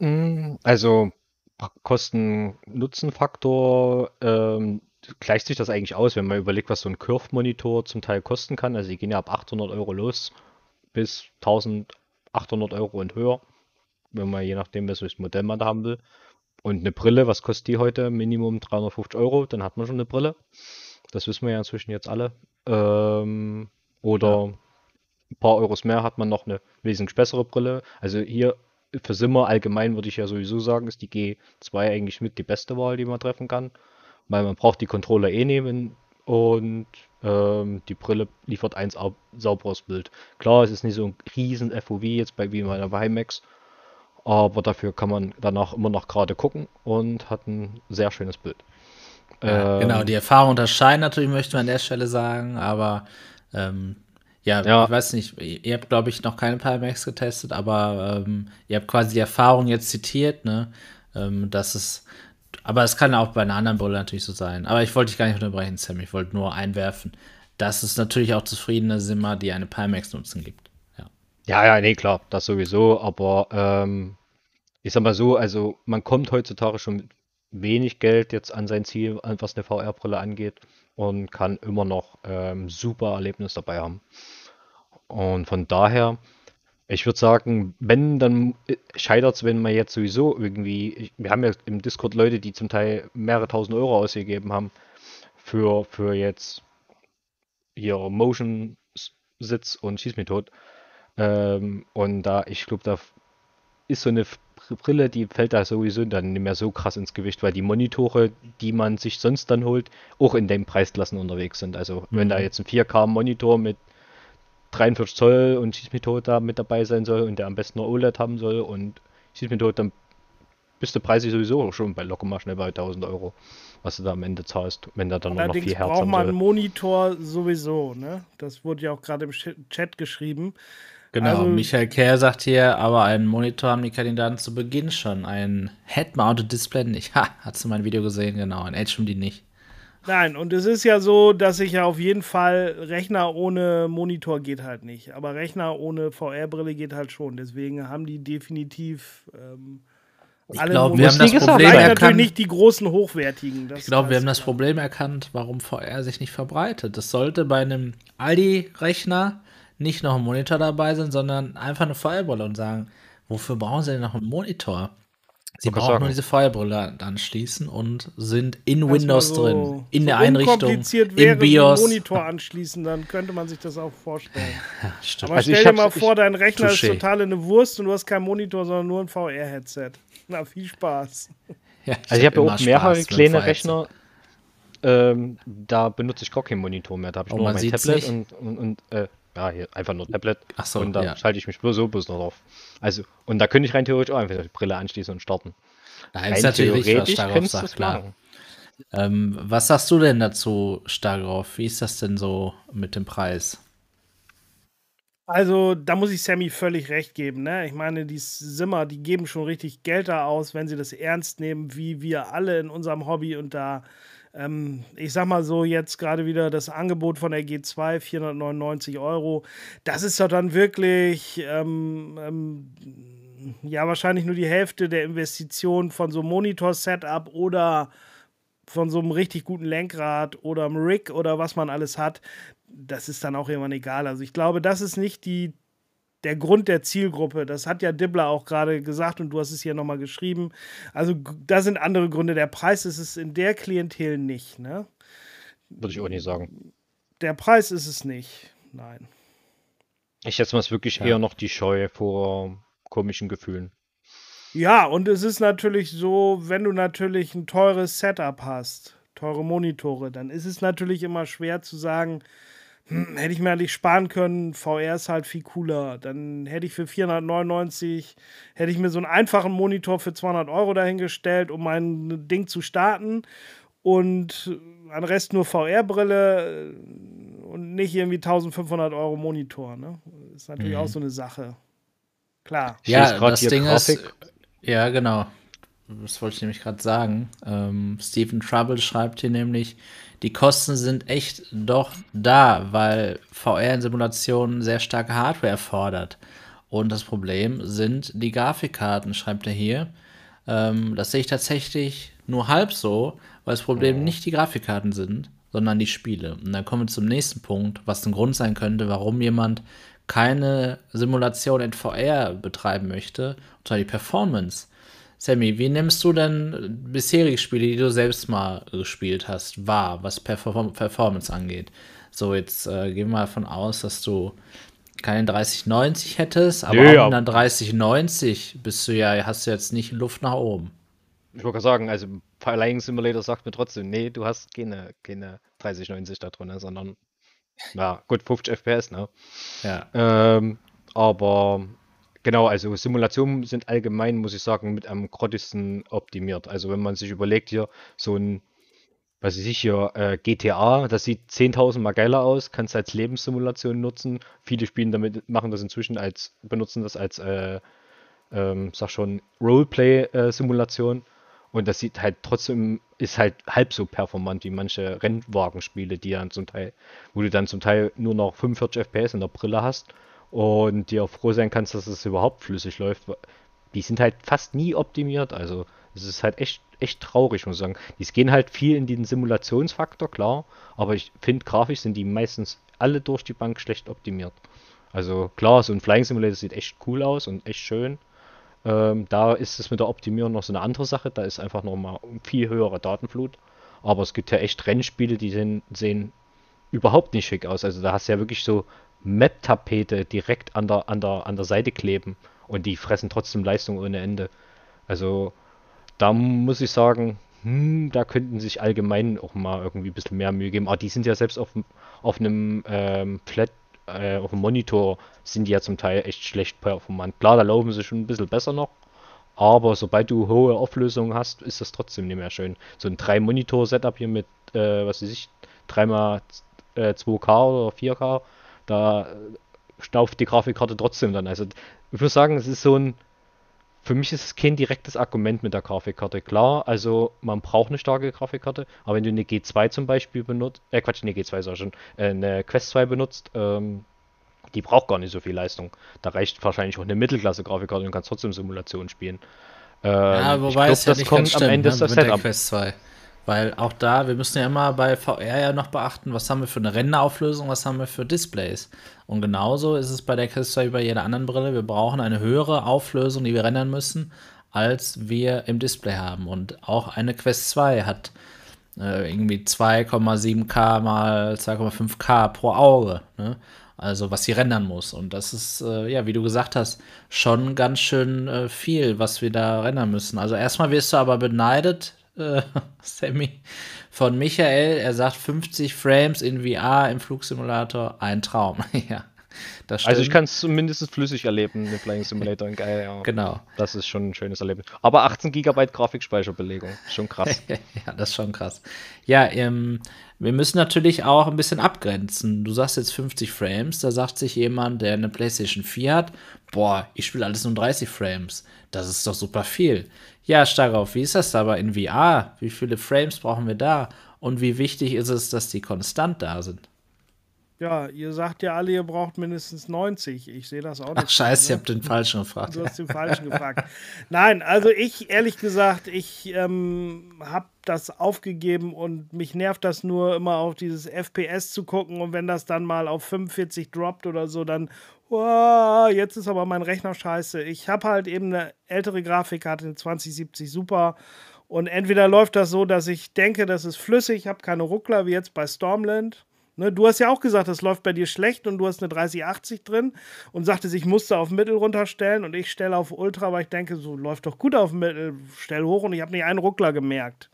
Mm, also Kosten-Nutzen-Faktor ähm, gleicht sich das eigentlich aus, wenn man überlegt, was so ein Curve-Monitor zum Teil kosten kann. Also die gehen ja ab 800 Euro los bis 1800 Euro und höher, wenn man je nachdem, welches Modell man da haben will. Und eine Brille, was kostet die heute? Minimum 350 Euro, dann hat man schon eine Brille. Das wissen wir ja inzwischen jetzt alle. Ähm, oder ja. ein paar Euros mehr hat man noch eine wesentlich bessere Brille. Also hier für Simmer allgemein würde ich ja sowieso sagen, ist die G2 eigentlich mit die beste Wahl, die man treffen kann. Weil man braucht die Controller eh nehmen und ähm, die Brille liefert ein sauberes Bild. Klar, es ist nicht so ein riesen FOV jetzt bei wie meiner Vimax, aber dafür kann man danach immer noch gerade gucken und hat ein sehr schönes Bild. Ja, ähm, genau, die Erfahrung unterscheiden natürlich, möchte man an der Stelle sagen, aber ähm, ja, ja, ich weiß nicht, ihr habt, glaube ich, noch keine Pimax getestet, aber ähm, ihr habt quasi die Erfahrung jetzt zitiert, ne? Ähm, dass es, aber es kann auch bei einer anderen Brille natürlich so sein. Aber ich wollte dich gar nicht unterbrechen, Sam, ich wollte nur einwerfen, dass es natürlich auch zufriedene Simmer, die eine Pimax nutzen, gibt. Ja, ja, nee, klar, das sowieso, aber ähm, ich sag mal so, also man kommt heutzutage schon mit wenig Geld jetzt an sein Ziel, was eine VR-Brille angeht und kann immer noch ähm, super Erlebnis dabei haben. Und von daher, ich würde sagen, wenn, dann äh, scheitert es, wenn man jetzt sowieso irgendwie, wir haben ja im Discord Leute, die zum Teil mehrere tausend Euro ausgegeben haben für, für jetzt ihre Motion Sitz und Schieß mich tot. Ähm, und da, ich glaube, da ist so eine Brille, die fällt da sowieso dann nicht mehr so krass ins Gewicht, weil die Monitore, die man sich sonst dann holt, auch in den Preisklassen unterwegs sind. Also mhm. wenn da mhm. jetzt ein 4K-Monitor mit 43 Zoll und Schieß mich tot da mit dabei sein soll und der am besten nur OLED haben soll und Schieß mich tot, dann bist du preislich sowieso schon bei locker mal schnell bei 1000 Euro, was du da am Ende zahlst, wenn da dann noch vier Hertz braucht man einen Monitor sowieso, ne? Das wurde ja auch gerade im Chat geschrieben. Genau, also, Michael Kerr sagt hier, aber einen Monitor haben die Kandidaten zu Beginn schon. Ein Head-Mounted Display nicht. Ha, hast du mein Video gesehen? Genau, ein HMD nicht. Nein, und es ist ja so, dass ich ja auf jeden Fall Rechner ohne Monitor geht halt nicht. Aber Rechner ohne VR-Brille geht halt schon. Deswegen haben die definitiv ähm, alle ich glaube, wir haben das Problem erkannt. natürlich nicht die großen hochwertigen. ich glaube, wir haben das Problem erkannt, warum VR sich nicht verbreitet. Das sollte bei einem Aldi-Rechner nicht noch ein Monitor dabei sein, sondern einfach eine VR-Brille und sagen, wofür brauchen sie denn noch einen Monitor? Sie brauchen sagen. nur diese Feuerbrille anschließen und sind in das Windows so, drin, in so der Einrichtung, im BIOS. Wenn Monitor anschließen, dann könnte man sich das auch vorstellen. [laughs] Ja, stimmt. Aber also stell dir mal vor, dein Rechner touché. ist total eine Wurst und du hast kein Monitor, sondern nur ein VR-Headset. [laughs] Na, viel Spaß. [laughs] Ja, ich also ich habe ja auch mehrere kleine Rechner. Ähm, da benutze ich gar keinen Monitor mehr. Da habe ich oh, nur mein Tablet und, und, und äh, ja, hier einfach nur Tablet. Ach so, und da ja. schalte ich mich bloß so bloß noch drauf. Also, und da könnte ich rein theoretisch auch einfach die Brille anschließen und starten. Nein, ist natürlich richtig, was Starov sagt, klar. Ähm, was sagst du denn dazu, Starov? Wie ist das denn so mit dem Preis? Also, da muss ich Sammy völlig recht geben. Ne? Ich meine, die Simmer, die geben schon richtig Geld da aus, wenn sie das ernst nehmen, wie wir alle in unserem Hobby und da ähm, ich sag mal so, jetzt gerade wieder das Angebot von der G2, 499 Euro. Das ist doch dann wirklich, ähm, ähm, ja, wahrscheinlich nur die Hälfte der Investition von so einem Monitor-Setup oder von so einem richtig guten Lenkrad oder einem Rig oder was man alles hat. Das ist dann auch irgendwann egal. Also ich glaube, das ist nicht die der Grund der Zielgruppe. Das hat ja Dibbler auch gerade gesagt und du hast es hier nochmal geschrieben. Also da sind andere Gründe. Der Preis ist es in der Klientel nicht, ne? Würde ich auch nicht sagen. Der Preis ist es nicht, nein. Ich schätze mal, es wirklich ja. eher noch die Scheu vor komischen Gefühlen. Ja, und es ist natürlich so, wenn du natürlich ein teures Setup hast, teure Monitore, dann ist es natürlich immer schwer zu sagen, hm, hätte ich mir eigentlich sparen können, VR ist halt viel cooler. Dann hätte ich für 499, hätte ich mir so einen einfachen Monitor für 200 Euro dahingestellt, um mein Ding zu starten und an Rest nur VR-Brille äh, und nicht irgendwie 1500 Euro Monitor. Ne? Ist natürlich mhm. auch so eine Sache. Klar. Ja, das Ding Grafik. ist, ja, genau. Das wollte ich nämlich gerade sagen. Ähm, Stephen Trouble schreibt hier nämlich, die Kosten sind echt doch da, weil VR in Simulationen sehr starke Hardware erfordert. Und das Problem sind die Grafikkarten, schreibt er hier. Ähm, das sehe ich tatsächlich nur halb so, weil das Problem oh. nicht die Grafikkarten sind, sondern die Spiele. Und dann kommen wir zum nächsten Punkt, was ein Grund sein könnte, warum jemand keine Simulation in VR betreiben möchte, und zwar die Performance. Sammy, wie nimmst du denn bisherige Spiele, die du selbst mal gespielt hast, wahr, was Perform Performance angeht? So, jetzt äh, gehen wir mal davon aus, dass du keine 3090 hättest, aber Nö, auch einer 3090 bist du ja, hast du jetzt nicht Luft nach oben. Ich wollte sagen, also Flying Simulator sagt mir trotzdem, nee, du hast keine, keine 3090 da drin, sondern ja, gut, 50 FPS, ne? Ja. Ähm, aber Genau, also Simulationen sind allgemein, muss ich sagen, mit am grottigsten optimiert. Also wenn man sich überlegt hier, so ein, was weiß ich hier, äh, GTA, das sieht 10.000 Mal geiler aus, kannst du als Lebenssimulation nutzen. Viele spielen damit, machen das inzwischen als, benutzen das als, äh, ähm, sag schon, Roleplay-Simulation. Und das sieht halt trotzdem, ist halt halb so performant wie manche Rennwagenspiele, die dann zum Teil, wo du dann zum Teil nur noch 45 FPS in der Brille hast und dir auch froh sein kannst, dass es überhaupt flüssig läuft. Die sind halt fast nie optimiert, also es ist halt echt, echt traurig, muss ich sagen. Die gehen halt viel in den Simulationsfaktor, klar, aber ich finde, grafisch sind die meistens alle durch die Bank schlecht optimiert. Also klar, so ein Flying Simulator sieht echt cool aus und echt schön. Ähm, da ist es mit der Optimierung noch so eine andere Sache, da ist einfach nochmal viel höhere Datenflut. Aber es gibt ja echt Rennspiele, die sehen, sehen überhaupt nicht schick aus. Also da hast du ja wirklich so Map-Tapete direkt an der, an, der, an der Seite kleben und die fressen trotzdem Leistung ohne Ende. Also da muss ich sagen, hm, da könnten sich allgemein auch mal irgendwie ein bisschen mehr Mühe geben. Aber die sind ja selbst auf, auf einem ähm, Flat, äh, auf dem Monitor sind die ja zum Teil echt schlecht performant. Klar, da laufen sie schon ein bisschen besser noch. Aber sobald du hohe Auflösungen hast, ist das trotzdem nicht mehr schön. So ein 3-Monitor-Setup hier mit, äh, was weiß ich, 3x2K äh, oder 4K da stauft die Grafikkarte trotzdem dann. Also ich würde sagen, es ist so ein, für mich ist es kein direktes Argument mit der Grafikkarte. Klar, also man braucht eine starke Grafikkarte, aber wenn du eine G2 zum Beispiel benutzt, äh Quatsch, eine G2 sag schon, äh, eine Quest 2 benutzt, ähm, die braucht gar nicht so viel Leistung. Da reicht wahrscheinlich auch eine Mittelklasse-Grafikkarte und kannst trotzdem Simulationen spielen. Ähm, ja, wobei ich glaub, es ja das kommt am Ende ne, des Setup. Quest 2. Weil auch da, wir müssen ja immer bei VR ja noch beachten, was haben wir für eine Rennerauflösung, was haben wir für Displays. Und genauso ist es bei der Quest 2 wie bei jeder anderen Brille. Wir brauchen eine höhere Auflösung, die wir rendern müssen, als wir im Display haben. Und auch eine Quest 2 hat äh, irgendwie 2,7K mal 2,5K pro Auge. Ne? Also was sie rendern muss. Und das ist, äh, ja, wie du gesagt hast, schon ganz schön äh, viel, was wir da rendern müssen. Also erstmal wirst du aber beneidet, äh, [laughs] Sammy, von Michael. Er sagt 50 Frames in VR im Flugsimulator, ein Traum. [laughs] ja, das stimmt. Also ich kann es zumindest flüssig erleben, den Flying Simulator. Geil, ja. Genau. Das ist schon ein schönes Erlebnis. Aber 18 GB Grafikspeicherbelegung, schon krass. [laughs] ja, das ist schon krass. Ja, ähm, wir müssen natürlich auch ein bisschen abgrenzen. Du sagst jetzt 50 Frames, da sagt sich jemand, der eine PlayStation 4 hat, boah, ich spiele alles nur 30 Frames. Das ist doch super viel. Ja, Starov, wie ist das aber in VR? Wie viele Frames brauchen wir da? Und wie wichtig ist es, dass die konstant da sind? Ja, ihr sagt ja alle, ihr braucht mindestens 90. Ich sehe das auch nicht. Ach, scheiße, ne? ihr habt den falschen gefragt. Du hast den falschen gefragt. Nein, also ich, ehrlich gesagt, ich ähm, habe das aufgegeben und mich nervt das nur immer auf dieses FPS zu gucken und wenn das dann mal auf 45 droppt oder so, dann oh, jetzt ist aber mein Rechner scheiße. Ich habe halt eben eine ältere Grafikkarte, eine 2070 Super. Und entweder läuft das so, dass ich denke, das ist flüssig, ich habe keine Ruckler, wie jetzt bei Stormland. Ne, du hast ja auch gesagt, das läuft bei dir schlecht und du hast eine 3080 drin und sagtest, ich musste auf Mittel runterstellen und ich stelle auf Ultra, weil ich denke, so läuft doch gut auf Mittel, stell hoch und ich habe nicht einen Ruckler gemerkt.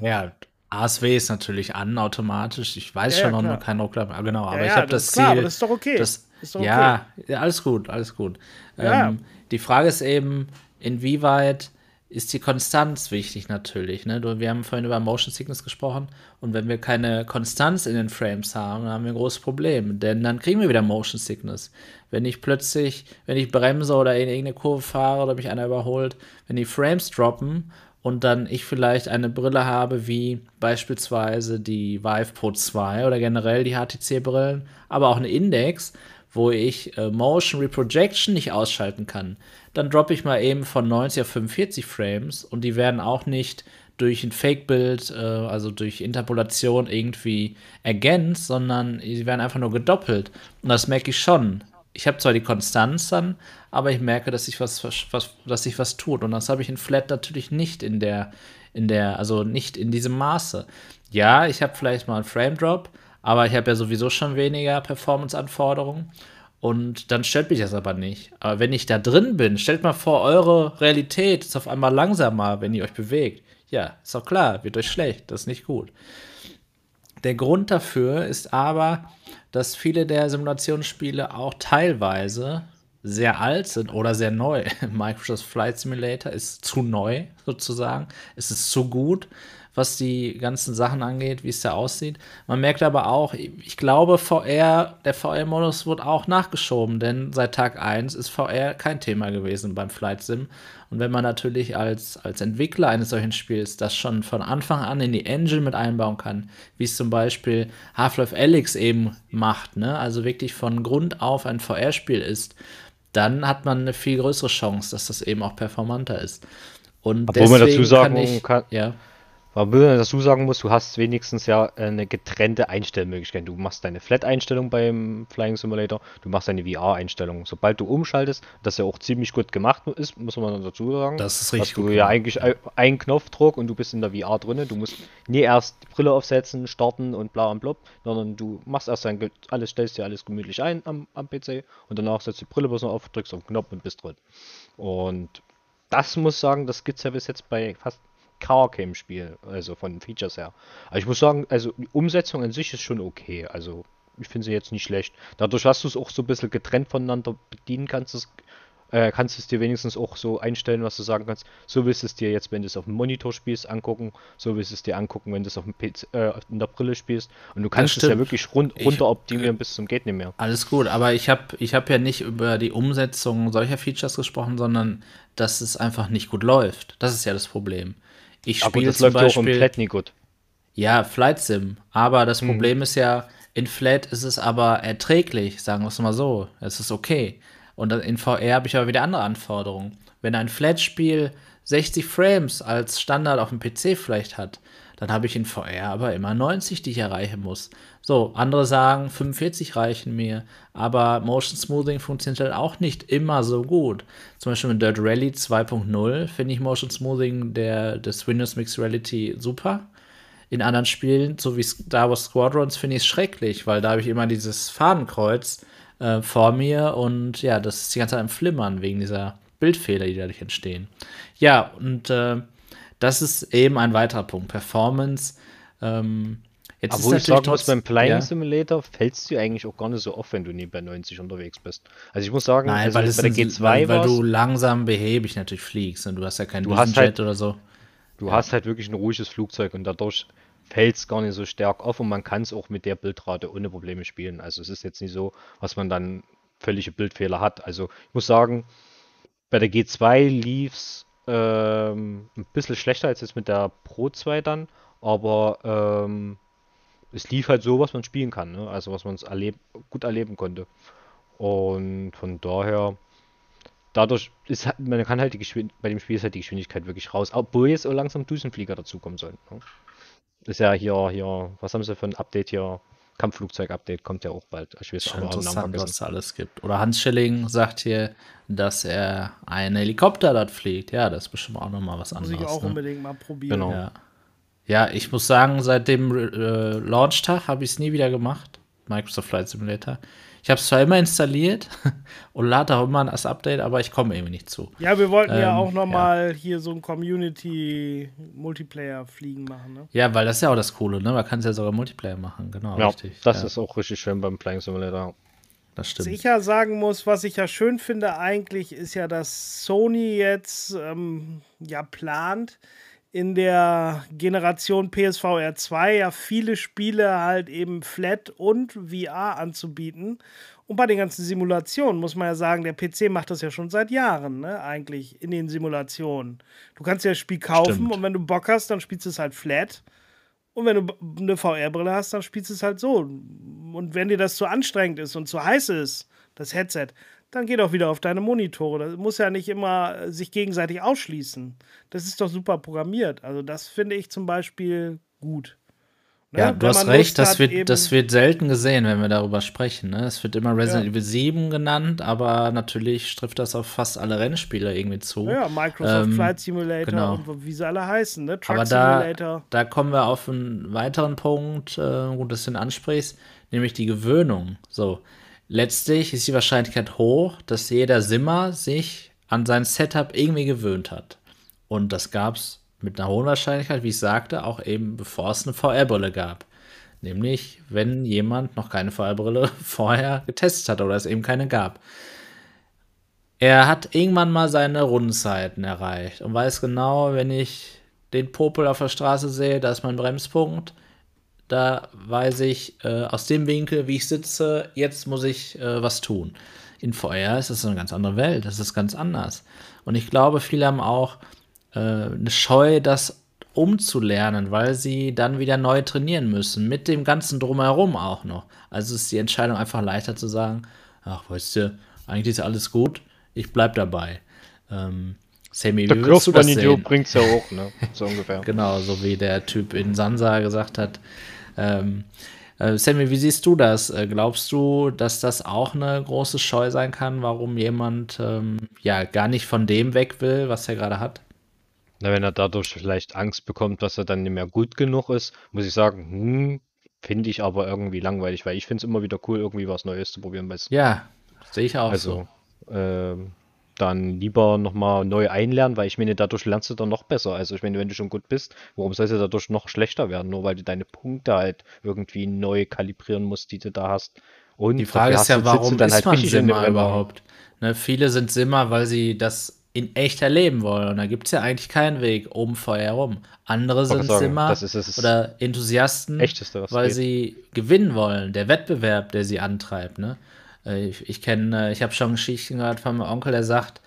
Ja, ASW ist natürlich an automatisch. Ich weiß ja, schon ja, noch kein Ruckler. Genau, aber ja, ich habe das, das Ziel. Klar, das ist doch okay. Das, ist doch okay. Ja, alles gut, alles gut. Ähm, die Frage ist eben, inwieweit ist die Konstanz wichtig natürlich. Ne? Wir haben vorhin über Motion Sickness gesprochen und wenn wir keine Konstanz in den Frames haben, dann haben wir ein großes Problem, denn dann kriegen wir wieder Motion Sickness. Wenn ich plötzlich, wenn ich bremse oder in irgendeine Kurve fahre oder mich einer überholt, wenn die Frames droppen und dann ich vielleicht eine Brille habe wie beispielsweise die Vive Pro 2 oder generell die HTC-Brillen, aber auch eine Index, wo ich äh, Motion Reprojection nicht ausschalten kann, dann droppe ich mal eben von 90 auf 45 Frames und die werden auch nicht durch ein Fake-Bild, äh, also durch Interpolation irgendwie ergänzt, sondern sie werden einfach nur gedoppelt. Und das merke ich schon. Ich habe zwar die Konstanz dann, aber ich merke, dass sich was, was, dass sich was tut. Und das habe ich in Flat natürlich nicht in der, in der, also nicht in diesem Maße. Ja, ich habe vielleicht mal einen Frame Drop, aber ich habe ja sowieso schon weniger Performance-Anforderungen. Und dann stört mich das aber nicht. Aber wenn ich da drin bin, stellt mal vor, eure Realität ist auf einmal langsamer, wenn ihr euch bewegt. Ja, ist doch klar, wird euch schlecht, das ist nicht gut. Der Grund dafür ist aber, dass viele der Simulationsspiele auch teilweise sehr alt sind oder sehr neu. [laughs] Microsoft Flight Simulator ist zu neu sozusagen. Es ist zu gut was die ganzen Sachen angeht, wie es da aussieht. Man merkt aber auch, ich glaube, VR, der VR-Modus wird auch nachgeschoben, denn seit Tag 1 ist VR kein Thema gewesen beim Flight Sim. Und wenn man natürlich als, als Entwickler eines solchen Spiels das schon von Anfang an in die Engine mit einbauen kann, wie es zum Beispiel Half-Life Alyx eben macht, ne? also wirklich von Grund auf ein VR-Spiel ist, dann hat man eine viel größere Chance, dass das eben auch performanter ist. Und Obwohl man dazu sagen kann, ich, kann, ja. Man dazu sagen muss, du hast wenigstens ja eine getrennte Einstellmöglichkeit. Du machst deine Flat-Einstellung beim Flying Simulator, du machst deine VR-Einstellung. Sobald du umschaltest, das ja auch ziemlich gut gemacht ist, muss man dazu sagen. Das ist richtig. Hast du ja eigentlich einen Knopfdruck und du bist in der VR drin. Du musst nie erst die Brille aufsetzen, starten und bla und blub, sondern du machst erst dein, alles, stellst dir alles gemütlich ein am, am PC und danach setzt die Brille bloß noch auf, drückst auf den Knopf und bist drin. Und das muss sagen, das gibt es ja bis jetzt bei fast Car-Game-Spiel, also von den Features her. Aber ich muss sagen, also die Umsetzung an sich ist schon okay. Also ich finde sie jetzt nicht schlecht. Dadurch, dass du es auch so ein bisschen getrennt voneinander bedienen kannst, das, äh, kannst du es dir wenigstens auch so einstellen, was du sagen kannst. So willst du es dir jetzt, wenn du es auf dem Monitor spielst, angucken. So willst du es dir angucken, wenn du es auf dem PC, äh, in der Brille spielst. Und du kannst es ja wirklich run runter optimieren bis zum geht nicht mehr. Alles gut, aber ich habe ich hab ja nicht über die Umsetzung solcher Features gesprochen, sondern dass es einfach nicht gut läuft. Das ist ja das Problem. Ich spiele das zum läuft Beispiel, komplett nie gut. Ja, Flight Sim. Aber das hm. Problem ist ja, in Flat ist es aber erträglich, sagen wir es mal so. Es ist okay. Und in VR habe ich aber wieder andere Anforderungen. Wenn ein Flat-Spiel 60 Frames als Standard auf dem PC vielleicht hat, dann habe ich in VR aber immer 90, die ich erreichen muss. So, andere sagen, 45 reichen mir, aber Motion Smoothing funktioniert halt auch nicht immer so gut. Zum Beispiel mit Dirt Rally 2.0 finde ich Motion Smoothing der, des Windows Mixed Reality super. In anderen Spielen, so wie Star Wars Squadrons, finde ich es schrecklich, weil da habe ich immer dieses Fadenkreuz äh, vor mir und ja, das ist die ganze Zeit am Flimmern wegen dieser Bildfehler, die dadurch entstehen. Ja, und äh, das ist eben ein weiterer Punkt. Performance. Ähm, jetzt Aber wo ich sagen muss, beim Flying ja. Simulator fällst du eigentlich auch gar nicht so oft, wenn du nie bei 90 unterwegs bist. Also ich muss sagen, Nein, also weil, bei der G2 weil, weil du langsam behäbig natürlich fliegst und du hast ja keinen du hast halt, oder so. Du ja. hast halt wirklich ein ruhiges Flugzeug und dadurch fällt es gar nicht so stark auf und man kann es auch mit der Bildrate ohne Probleme spielen. Also es ist jetzt nicht so, was man dann völlige Bildfehler hat. Also ich muss sagen, bei der G2 lief es ähm, ein bisschen schlechter als jetzt mit der Pro 2 dann, aber ähm, es lief halt so, was man spielen kann, ne? also was man erleb gut erleben konnte. Und von daher, dadurch ist halt, man kann halt die Geschwindigkeit, bei dem Spiel ist halt die Geschwindigkeit wirklich raus, obwohl jetzt so langsam Düsenflieger dazukommen sollen. Ne? Ist ja hier, hier, was haben sie für ein Update hier? Kampfflugzeug-Update kommt ja auch bald. Ich weiß Schon interessant, was es alles gibt. Oder Hans Schilling sagt hier, dass er einen Helikopter dort fliegt. Ja, das ist bestimmt auch nochmal was anderes. Muss ich auch ne? unbedingt mal probieren. Genau. Ja. ja ich muss sagen, seit dem äh, Launchtag habe ich es nie wieder gemacht. Microsoft Flight Simulator. Ich habe es zwar immer installiert [laughs] und lade auch immer das Update, aber ich komme irgendwie nicht zu. Ja, wir wollten ähm, ja auch nochmal ja. hier so ein Community-Multiplayer-Fliegen machen, ne? Ja, weil das ist ja auch das Coole, ne? Man kann es ja sogar Multiplayer machen, genau. Ja, richtig. Das ja. ist auch richtig schön beim Playing Simulator. das stimmt. Was ich ja sagen muss, was ich ja schön finde eigentlich, ist ja, dass Sony jetzt ähm, ja plant, in der Generation PSVR 2 ja viele Spiele halt eben flat und VR anzubieten. Und bei den ganzen Simulationen muss man ja sagen, der PC macht das ja schon seit Jahren, ne, eigentlich in den Simulationen. Du kannst ja das Spiel kaufen Stimmt. und wenn du Bock hast, dann spielst du es halt flat. Und wenn du eine VR-Brille hast, dann spielst du es halt so. Und wenn dir das zu anstrengend ist und zu heiß ist, das Headset, dann geh doch wieder auf deine Monitore. Das muss ja nicht immer äh, sich gegenseitig ausschließen. Das ist doch super programmiert. Also das finde ich zum Beispiel gut. Ne? Ja, du hast recht, das hat, wird, das wird selten gesehen, wenn wir darüber sprechen. Ne? Es wird immer Resident Ja. Evil 7 genannt, aber natürlich trifft das auf fast alle Rennspiele irgendwie zu. Ja, Microsoft Ähm, Flight Simulator genau. und wie sie alle heißen, ne? Truck Aber da, Simulator. da kommen wir auf einen weiteren Punkt, äh, gut, dass du ihn ansprichst, nämlich die Gewöhnung. So, letztlich ist die Wahrscheinlichkeit hoch, dass jeder Simmer sich an sein Setup irgendwie gewöhnt hat. Und das gab es mit einer hohen Wahrscheinlichkeit, wie ich sagte, auch eben bevor es eine VR-Brille gab. Nämlich, wenn jemand noch keine VR-Brille [laughs] vorher getestet hat oder es eben keine gab. Er hat irgendwann mal seine Rundenzeiten erreicht und weiß genau, wenn ich den Popel auf der Straße sehe, da ist mein Bremspunkt. Da weiß ich äh, aus dem Winkel, wie ich sitze, jetzt muss ich äh, was tun. In VR ist das eine ganz andere Welt, das ist ganz anders. Und ich glaube, viele haben auch äh, eine Scheu, das umzulernen, weil sie dann wieder neu trainieren müssen, mit dem ganzen Drumherum auch noch. Also ist die Entscheidung einfach leichter zu sagen, ach, weißt du, eigentlich ist alles gut, ich bleib dabei. Ähm, Sammy, Der wie würdest du das sehen? bringt's ja auch, ne? So ungefähr. [laughs] Genau, so wie der Typ in Sansa gesagt hat. Ähm, äh, Sammy, wie siehst du das? Äh, glaubst du, dass das auch eine große Scheu sein kann, warum jemand ähm, ja gar nicht von dem weg will, was er gerade hat? Na, wenn er dadurch vielleicht Angst bekommt, dass er dann nicht mehr gut genug ist, muss ich sagen, hm, finde ich aber irgendwie langweilig, weil ich finde es immer wieder cool, irgendwie was Neues zu probieren. Weißt? Ja, sehe ich auch Also, so. ähm, dann lieber nochmal neu einlernen, weil ich meine, dadurch lernst du dann noch besser. Also ich meine, wenn du schon gut bist, warum soll es ja dadurch noch schlechter werden? Nur weil du deine Punkte halt irgendwie neu kalibrieren musst, die du da hast. Und Die Frage ist ja, du- du warum dann ist halt man Simmer überhaupt? Ne, viele sind Simmer, weil sie das in echt erleben wollen. Und da gibt es ja eigentlich keinen Weg um Feuer herum. Andere sind sagen, Simmer oder Enthusiasten, Echteste, weil geht. sie gewinnen wollen. Der Wettbewerb, der sie antreibt. Ne? Äh, Ich, ich kenne, ich habe schon Geschichten gehört von meinem Onkel, der sagt,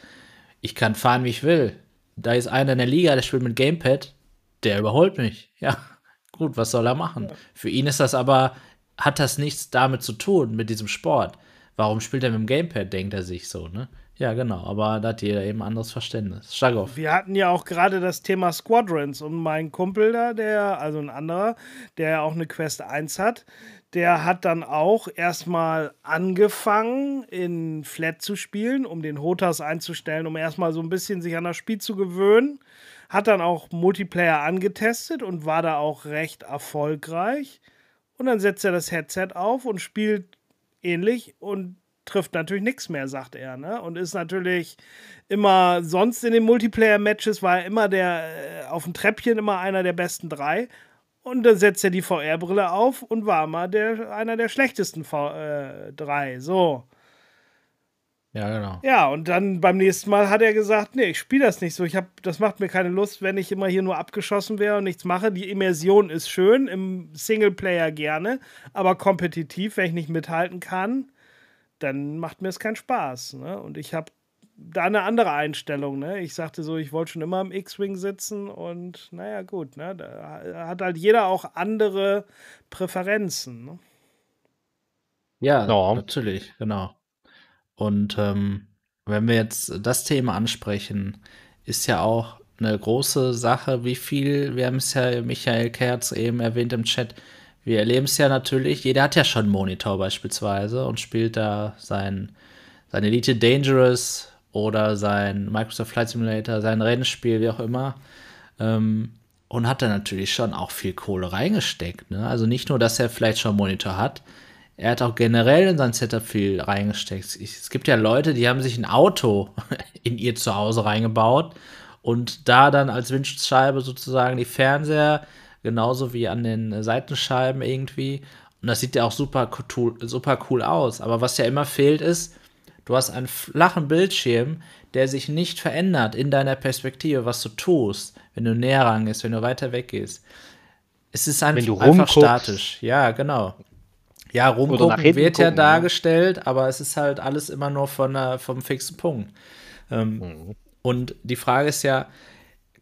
ich kann fahren, wie ich will. Da ist einer in der Liga, der spielt mit Gamepad, der überholt mich. [laughs] Ja, gut, was soll er machen? Für ihn ist das aber, hat das nichts damit zu tun, mit diesem Sport. Warum spielt er mit dem Gamepad, denkt er sich so, ne? Ja, genau, aber da hat jeder eben ein anderes Verständnis. Stagoff. Wir hatten ja auch gerade das Thema Squadrons und mein Kumpel da, der, also ein anderer, der ja auch eine Quest 1 hat, der hat dann auch erstmal angefangen, in Flat zu spielen, um den Hotas einzustellen, um erstmal so ein bisschen sich an das Spiel zu gewöhnen. Hat dann auch Multiplayer angetestet und war da auch recht erfolgreich. Und dann setzt er das Headset auf und spielt ähnlich und trifft natürlich nichts mehr, sagt er. Ne? Und ist natürlich immer, sonst in den Multiplayer-Matches war er immer der, äh, auf dem Treppchen immer einer der besten drei. Und dann setzt er die VR-Brille auf und war mal der, einer der schlechtesten v äh, drei. So. Ja, genau. Ja, und dann beim nächsten Mal hat er gesagt, nee, ich spiele das nicht so. Ich hab, das macht mir keine Lust, wenn ich immer hier nur abgeschossen wäre und nichts mache. Die Immersion ist schön, im Singleplayer gerne, aber kompetitiv, wenn ich nicht mithalten kann, dann macht mir es keinen Spaß. Ne? Und ich habe da eine andere Einstellung. Ne? Ich sagte so, ich wollte schon immer im X-Wing sitzen und naja, gut, ne? da hat halt jeder auch andere Präferenzen. Ne? Ja, Ja. natürlich, genau. Und ähm, wenn wir jetzt das Thema ansprechen, ist ja auch eine große Sache, wie viel, wir haben es ja Michael Kerz eben erwähnt im Chat, wir erleben es ja natürlich, jeder hat ja schon einen Monitor beispielsweise und spielt da sein, sein Elite Dangerous oder sein Microsoft Flight Simulator, sein Rennspiel, wie auch immer. Ähm, und hat da natürlich schon auch viel Kohle reingesteckt. Ne? Also nicht nur, dass er vielleicht schon einen Monitor hat, er hat auch generell in sein Setup viel reingesteckt. Ich, es gibt ja Leute, die haben sich ein Auto [laughs] in ihr Zuhause reingebaut und da dann als Windschutzscheibe sozusagen die Fernseher, genauso wie an den Seitenscheiben irgendwie. Und das sieht ja auch super super cool aus. Aber was ja immer fehlt ist, du hast einen flachen Bildschirm, der sich nicht verändert in deiner Perspektive, was du tust, wenn du näher rangehst, wenn du weiter weggehst. Es ist einfach, einfach statisch. Ja, genau. Ja, rumgucken wird ja dargestellt, aber es ist halt alles immer nur von, uh, vom fixen Punkt. Ähm, mhm. Und die Frage ist ja,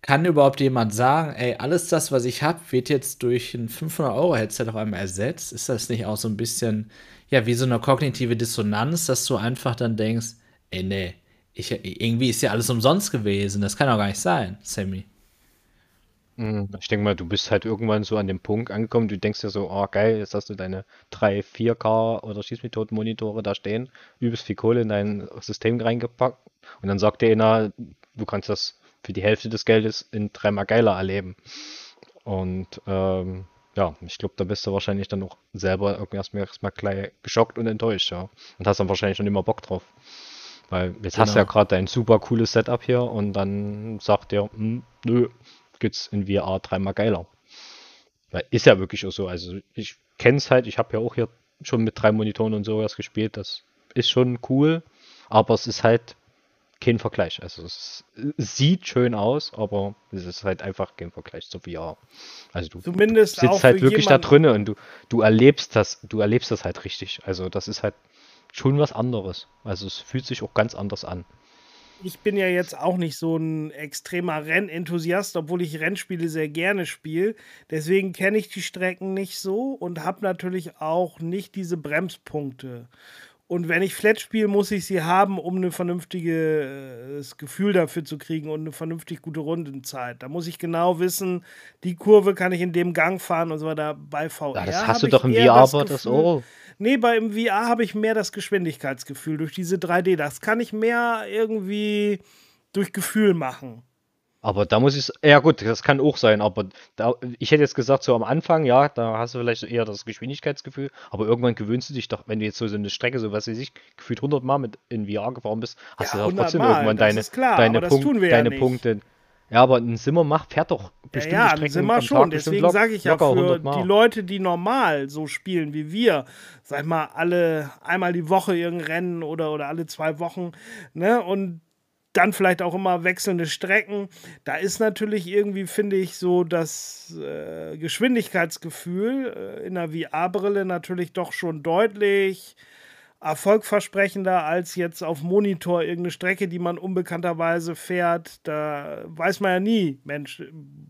kann überhaupt jemand sagen, ey, alles das, was ich habe, wird jetzt durch ein 500-Euro-Headset auf einmal ersetzt? Ist das nicht auch so ein bisschen, ja, wie so eine kognitive Dissonanz, dass du einfach dann denkst, ey, nee, ich, irgendwie ist ja alles umsonst gewesen. Das kann doch gar nicht sein, Sammy. Mhm. Ich denke mal, du bist halt irgendwann so an dem Punkt angekommen, du denkst dir so, oh geil, jetzt hast du deine drei 4K oder Schießmethoden-Monitore da stehen, übelst viel Kohle in dein System reingepackt und dann sagt dir einer, du kannst das für die Hälfte des Geldes in dreimal geiler erleben. Und ähm, ja, ich glaube, da bist du wahrscheinlich dann auch selber irgendwie erstmal, erstmal gleich geschockt und enttäuscht, ja. Und hast dann wahrscheinlich schon immer Bock drauf. Weil jetzt genau. hast du ja gerade dein super cooles Setup hier und dann sagt der, hm, nö, geht's in VR dreimal geiler. Weil ist ja wirklich auch so. Also ich kenne es halt, ich habe ja auch hier schon mit drei Monitoren und sowas gespielt. Das ist schon cool, aber es ist halt kein Vergleich. Also es, sieht schön aus, aber es ist halt einfach kein Vergleich zu VR. Also du Zumindest sitzt halt wirklich da drinnen und du, du erlebst das, du erlebst das halt richtig. Also das ist halt schon was anderes. Also es fühlt sich auch ganz anders an. Ich bin ja jetzt auch nicht so ein extremer Rennenthusiast, obwohl ich Rennspiele sehr gerne spiele. Deswegen kenne ich die Strecken nicht so und habe natürlich auch nicht diese Bremspunkte. Und wenn ich Flat spiele, muss ich sie haben, um ein vernünftiges Gefühl dafür zu kriegen und eine vernünftig gute Rundenzeit. Da muss ich genau wissen, die Kurve kann ich in dem Gang fahren und so weiter. Bei VR. Ja, das hast du doch im VR aber das auch. Nee, beim VR habe ich mehr das Geschwindigkeitsgefühl durch diese 3D. Das kann ich mehr irgendwie durch Gefühl machen. Aber da muss ich, ja gut, das kann auch sein, aber da, ich hätte jetzt gesagt, so am Anfang, ja, da hast du vielleicht eher das Geschwindigkeitsgefühl, aber irgendwann gewöhnst du dich doch, wenn du jetzt so, so eine Strecke, so was weiß ich, gefühlt 100 Mal mit in VR gefahren bist, hast ja, du doch trotzdem Mal, irgendwann deine, klar, deine, Punkt, deine ja Punkte. Ja, aber ein Simmer macht, fährt doch bestimmte ja, ja, Strecken Simmer schon. Deswegen sage ich ja, für die Leute, die normal so spielen wie wir, sag mal, alle einmal die Woche irgendein Rennen oder, oder alle zwei Wochen, ne, und dann vielleicht auch immer wechselnde Strecken. Da ist natürlich irgendwie, finde ich, so das äh, Geschwindigkeitsgefühl äh, in der VR-Brille natürlich doch schon deutlich erfolgversprechender als jetzt auf Monitor irgendeine Strecke, die man unbekannterweise fährt. Da weiß man ja nie, Mensch,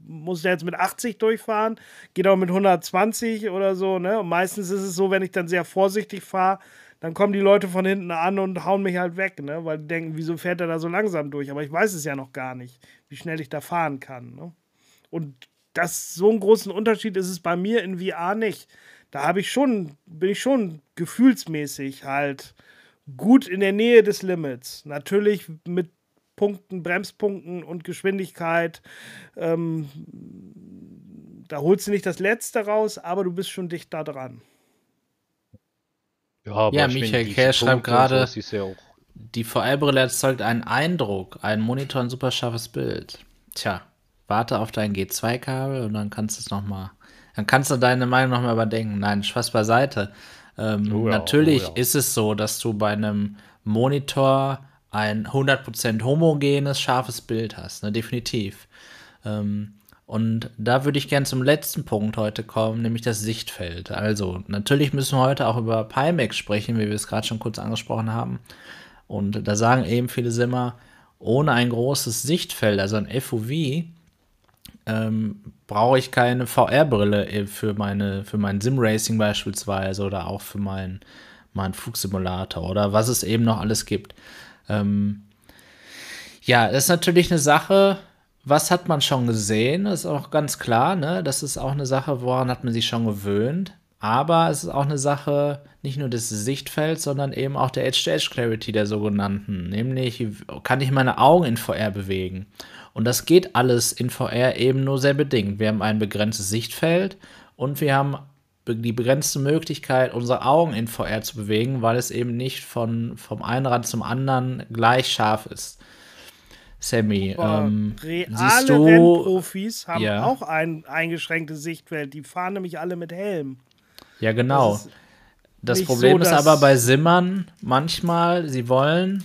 muss der jetzt mit 80 durchfahren? Geht auch mit 120 oder so, ne? Und meistens ist es so, wenn ich dann sehr vorsichtig fahre, dann kommen die Leute von hinten an und hauen mich halt weg, ne? weil die denken, wieso fährt er da so langsam durch? Aber ich weiß es ja noch gar nicht, wie schnell ich da fahren kann. Ne? Und das so einen großen Unterschied ist es bei mir in VR nicht. Da habe ich schon, bin ich schon gefühlsmäßig halt gut in der Nähe des Limits. Natürlich mit Punkten, Bremspunkten und Geschwindigkeit. Ähm, da holst du nicht das Letzte raus, aber du bist schon dicht da dran. Ja, aber ja Michael Kerr schreibt gerade, ja die VR-Brille erzeugt einen Eindruck, ein Monitor, ein super scharfes Bild. Tja, warte auf dein G2-Kabel und dann kannst du es nochmal, dann kannst du deine Meinung nochmal überdenken. Nein, Spaß beiseite. Ähm, oh ja, natürlich oh ja. ist es so, dass du bei einem Monitor ein 100% homogenes, scharfes Bild hast, ne? definitiv. Ähm, und da würde ich gerne zum letzten Punkt heute kommen, nämlich das Sichtfeld. Also, natürlich müssen wir heute auch über Pimax sprechen, wie wir es gerade schon kurz angesprochen haben. Und da sagen eben viele Simmer, ohne ein großes Sichtfeld, also ein FOV, ähm, brauche ich keine VR-Brille für, für mein Sim-Racing beispielsweise oder auch für meinen mein Flugsimulator oder was es eben noch alles gibt. Ähm, ja, das ist natürlich eine Sache, was hat man schon gesehen? Das ist auch ganz klar, ne? Das ist auch eine Sache, woran hat man sich schon gewöhnt. Aber es ist auch eine Sache nicht nur des Sichtfelds, sondern eben auch der Edge-to-Edge-Clarity der sogenannten. Nämlich, kann ich meine Augen in VR bewegen? Und das geht alles in VR eben nur sehr bedingt. Wir haben ein begrenztes Sichtfeld und wir haben die begrenzte Möglichkeit, unsere Augen in VR zu bewegen, weil es eben nicht von, vom einen Rand zum anderen gleich scharf ist. Sammy, ähm, reale du, Rennprofis haben ja. auch ein eingeschränktes Sichtfeld. Die fahren nämlich alle mit Helm. Ja, genau. Das Das Problem so, ist aber bei Simmern manchmal, sie wollen,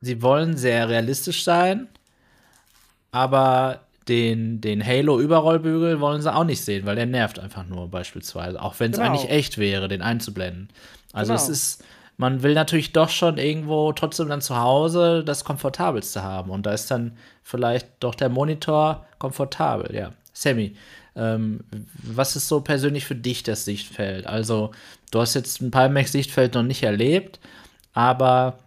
sie wollen sehr realistisch sein, aber den, den Halo-Überrollbügel wollen sie auch nicht sehen, weil der nervt einfach nur beispielsweise. Auch wenn es Genau. eigentlich echt wäre, den einzublenden. Also Genau. es ist, man will natürlich doch schon irgendwo trotzdem dann zu Hause das Komfortabelste haben. Und da ist dann vielleicht doch der Monitor komfortabel, ja. Sammy, ähm, was ist so persönlich für dich das Sichtfeld? Also, du hast jetzt ein Pimax-Sichtfeld noch nicht erlebt, aber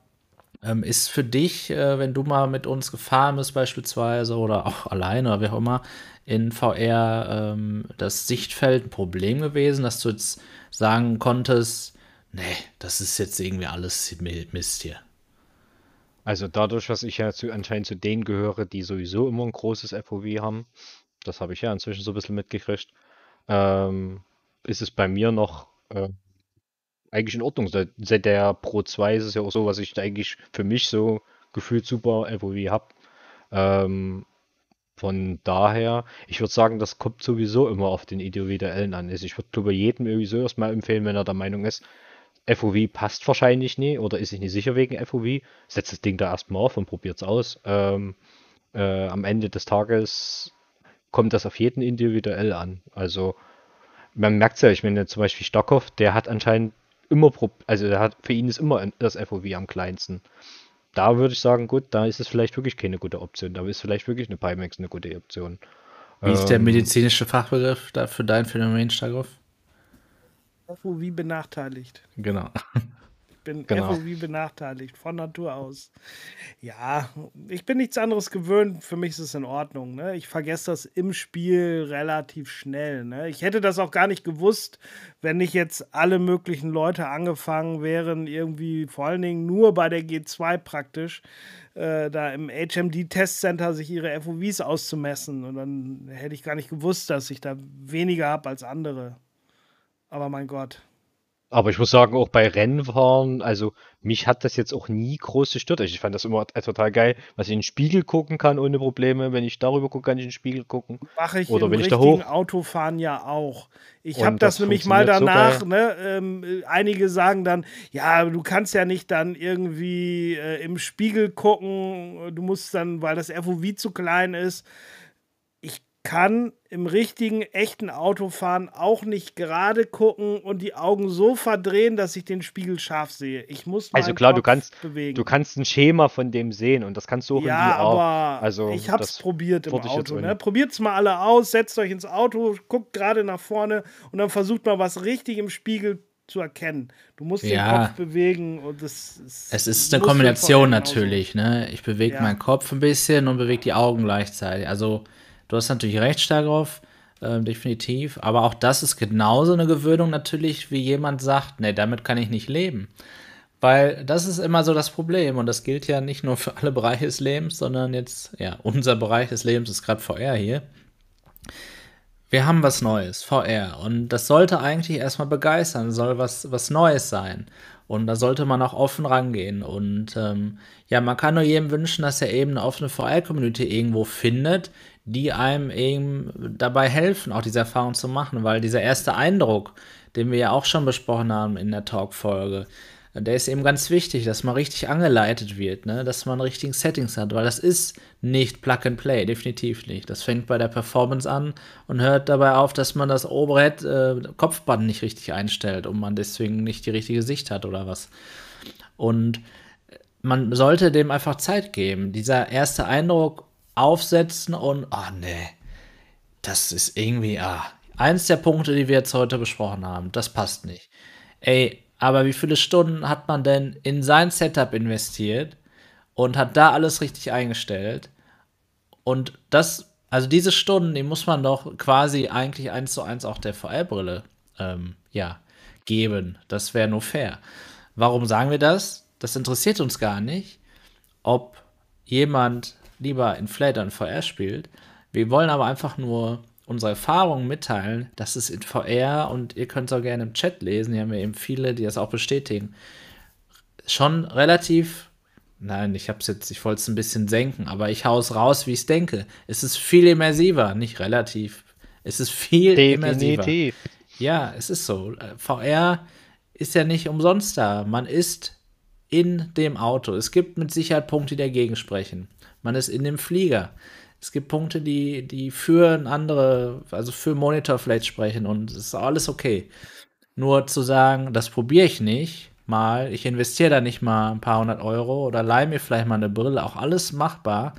ähm, ist für dich, äh, wenn du mal mit uns gefahren bist, beispielsweise, oder auch alleine oder wie auch immer, in VR ähm, das Sichtfeld ein Problem gewesen, dass du jetzt sagen konntest, nee, das ist jetzt irgendwie alles Mi- Mist hier. Also dadurch, dass ich ja zu, anscheinend zu denen gehöre, die sowieso immer ein großes FOV haben, das habe ich ja inzwischen so ein bisschen mitgekriegt, ähm, ist es bei mir noch äh, eigentlich in Ordnung. Seit, seit der Pro 2 ist es ja auch so, was ich eigentlich für mich so gefühlt super FOV habe. Ähm, von daher, ich würde sagen, das kommt sowieso immer auf den individuellen an. Also ich würde, glaube jedem sowieso erstmal empfehlen, wenn er der Meinung ist, FOV passt wahrscheinlich nie oder ist sich nicht sicher wegen FOV, setzt das Ding da erstmal auf und probiert es aus. Ähm, äh, am Ende des Tages kommt das auf jeden individuell an. Also man merkt es ja, ich meine zum Beispiel Stockhoff, der hat anscheinend immer, Pro also der hat, für ihn ist immer das FOV am kleinsten. Da würde ich sagen, gut, da ist es vielleicht wirklich keine gute Option. Da ist vielleicht wirklich eine Pimax eine gute Option. Wie ist der Ähm, medizinische Fachbegriff da für dein Phänomen, Stagoff? FOV benachteiligt. Genau. Ich bin Genau. FOV benachteiligt, von Natur aus. Ja, ich bin nichts anderes gewöhnt. Für mich ist es in Ordnung. Ne? Ich vergesse das im Spiel relativ schnell. Ne? Ich hätte das auch gar nicht gewusst, wenn nicht jetzt alle möglichen Leute angefangen wären, irgendwie vor allen Dingen nur bei der G2 praktisch, äh, da im HMD-Testcenter sich ihre FOVs auszumessen. Und dann hätte ich gar nicht gewusst, dass ich da weniger habe als andere. Aber mein Gott. Aber ich muss sagen, auch bei Rennfahren, also mich hat das jetzt auch nie groß gestört. Also Ich fand das immer total geil, was ich in den Spiegel gucken kann ohne Probleme. Wenn ich darüber gucke, kann ich in den Spiegel gucken. Mache ich Oder im wenn ich da richtigen hoch- Autofahren ja auch. Ich habe das, das nämlich mal funktioniert so danach, ne, ähm, äh, einige sagen dann, ja, du kannst ja nicht dann irgendwie äh, im Spiegel gucken, du musst dann, weil das FOV zu klein ist. Kann im richtigen, echten Autofahren auch nicht gerade gucken und die Augen so verdrehen, dass ich den Spiegel scharf sehe. Ich muss Also klar, du Kopf kannst- bewegen. Du kannst ein Schema von dem sehen und das kannst du auch Ja, aber Also, ich hab's das probiert im Auto. auch Ne? Probiert's mal alle aus, setzt euch ins Auto, guckt gerade nach vorne und dann versucht mal was richtig im Spiegel zu erkennen. Du musst Ja. den Kopf bewegen und das ist. Es ist eine du Kombination natürlich, ne? Ich bewege Ja. meinen Kopf ein bisschen und bewege die Augen gleichzeitig. Also, du hast natürlich recht, Starkov, ähm, definitiv. Aber auch das ist genauso eine Gewöhnung natürlich, wie jemand sagt, nee, damit kann ich nicht leben. Weil das ist immer so das Problem und das gilt ja nicht nur für alle Bereiche des Lebens, sondern jetzt, ja, unser Bereich des Lebens ist gerade VR hier. Wir haben was Neues, VR. Und das sollte eigentlich erstmal begeistern, soll was, was Neues sein. Und da sollte man auch offen rangehen. Und ähm, ja, man kann nur jedem wünschen, dass er eben eine offene VR-Community irgendwo findet, die einem eben dabei helfen, auch diese Erfahrung zu machen. Weil dieser erste Eindruck, den wir ja auch schon besprochen haben in der Talk-Folge, der ist eben ganz wichtig, dass man richtig angeleitet wird, ne? dass man richtigen Settings hat, weil das ist nicht Plug and Play, definitiv nicht. Das fängt bei der Performance an und hört dabei auf, dass man das Overhead äh, Kopfband nicht richtig einstellt und man deswegen nicht die richtige Sicht hat oder was. Und man sollte dem einfach Zeit geben. Dieser erste Eindruck aufsetzen und, ah nee, das ist irgendwie, ah, eins der Punkte, die wir jetzt heute besprochen haben, das passt nicht. Ey, aber wie viele Stunden hat man denn in sein Setup investiert und hat da alles richtig eingestellt? Und das, also diese Stunden, die muss man doch quasi eigentlich eins zu eins auch der VR-Brille, ähm, ja, geben. Das wäre nur fair. Warum sagen wir das? Das interessiert uns gar nicht, ob jemand lieber in Flater und VR spielt. Wir wollen aber einfach nur unsere Erfahrungen mitteilen, dass es in VR und ihr könnt es auch gerne im Chat lesen, hier haben wir eben viele, die das auch bestätigen, schon relativ, nein, ich hab's jetzt, ich wollte es ein bisschen senken, aber ich hau es raus, wie ich es denke. Es ist viel immersiver, nicht relativ. Es ist viel immersiver. Definitiv. Ja, es ist so. Äh, VR ist ja nicht umsonst da. Man ist in dem Auto. Es gibt mit Sicherheit Punkte, die dagegen sprechen. Man ist in dem Flieger. Es gibt Punkte, die, die für andere, also für Monitor vielleicht sprechen und es ist alles okay. Nur zu sagen, das probiere ich nicht mal, ich investiere da nicht mal ein paar hundert Euro oder leihe mir vielleicht mal eine Brille, auch alles machbar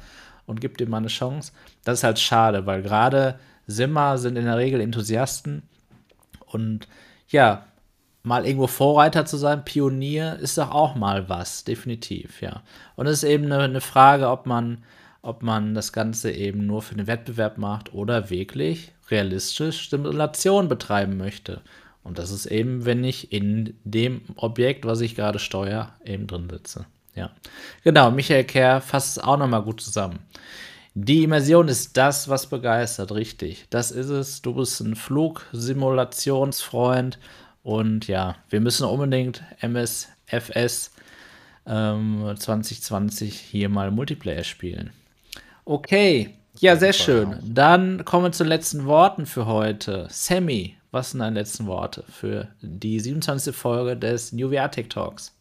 und gib dir mal eine Chance. Das ist halt schade, weil gerade Simmer sind in der Regel Enthusiasten und ja, mal irgendwo Vorreiter zu sein, Pionier, ist doch auch mal was, definitiv, ja. Und es ist eben eine, eine Frage, ob man, ob man das Ganze eben nur für den Wettbewerb macht oder wirklich realistisch Stimulation betreiben möchte. Und das ist eben, wenn ich in dem Objekt, was ich gerade steuere, eben drin sitze. Ja. Genau, Michael Kerr fasst es auch nochmal gut zusammen. Die Immersion ist das, was begeistert, richtig. Das ist es. Du bist ein Flugsimulationsfreund und ja, wir müssen unbedingt MSFS ähm, 2020 hier mal Multiplayer spielen. Okay, ja, sehr schön. Dann kommen wir zu den letzten Worten für heute. Sammy, was sind deine letzten Worte für die 27. Folge des New VR Tech Talks?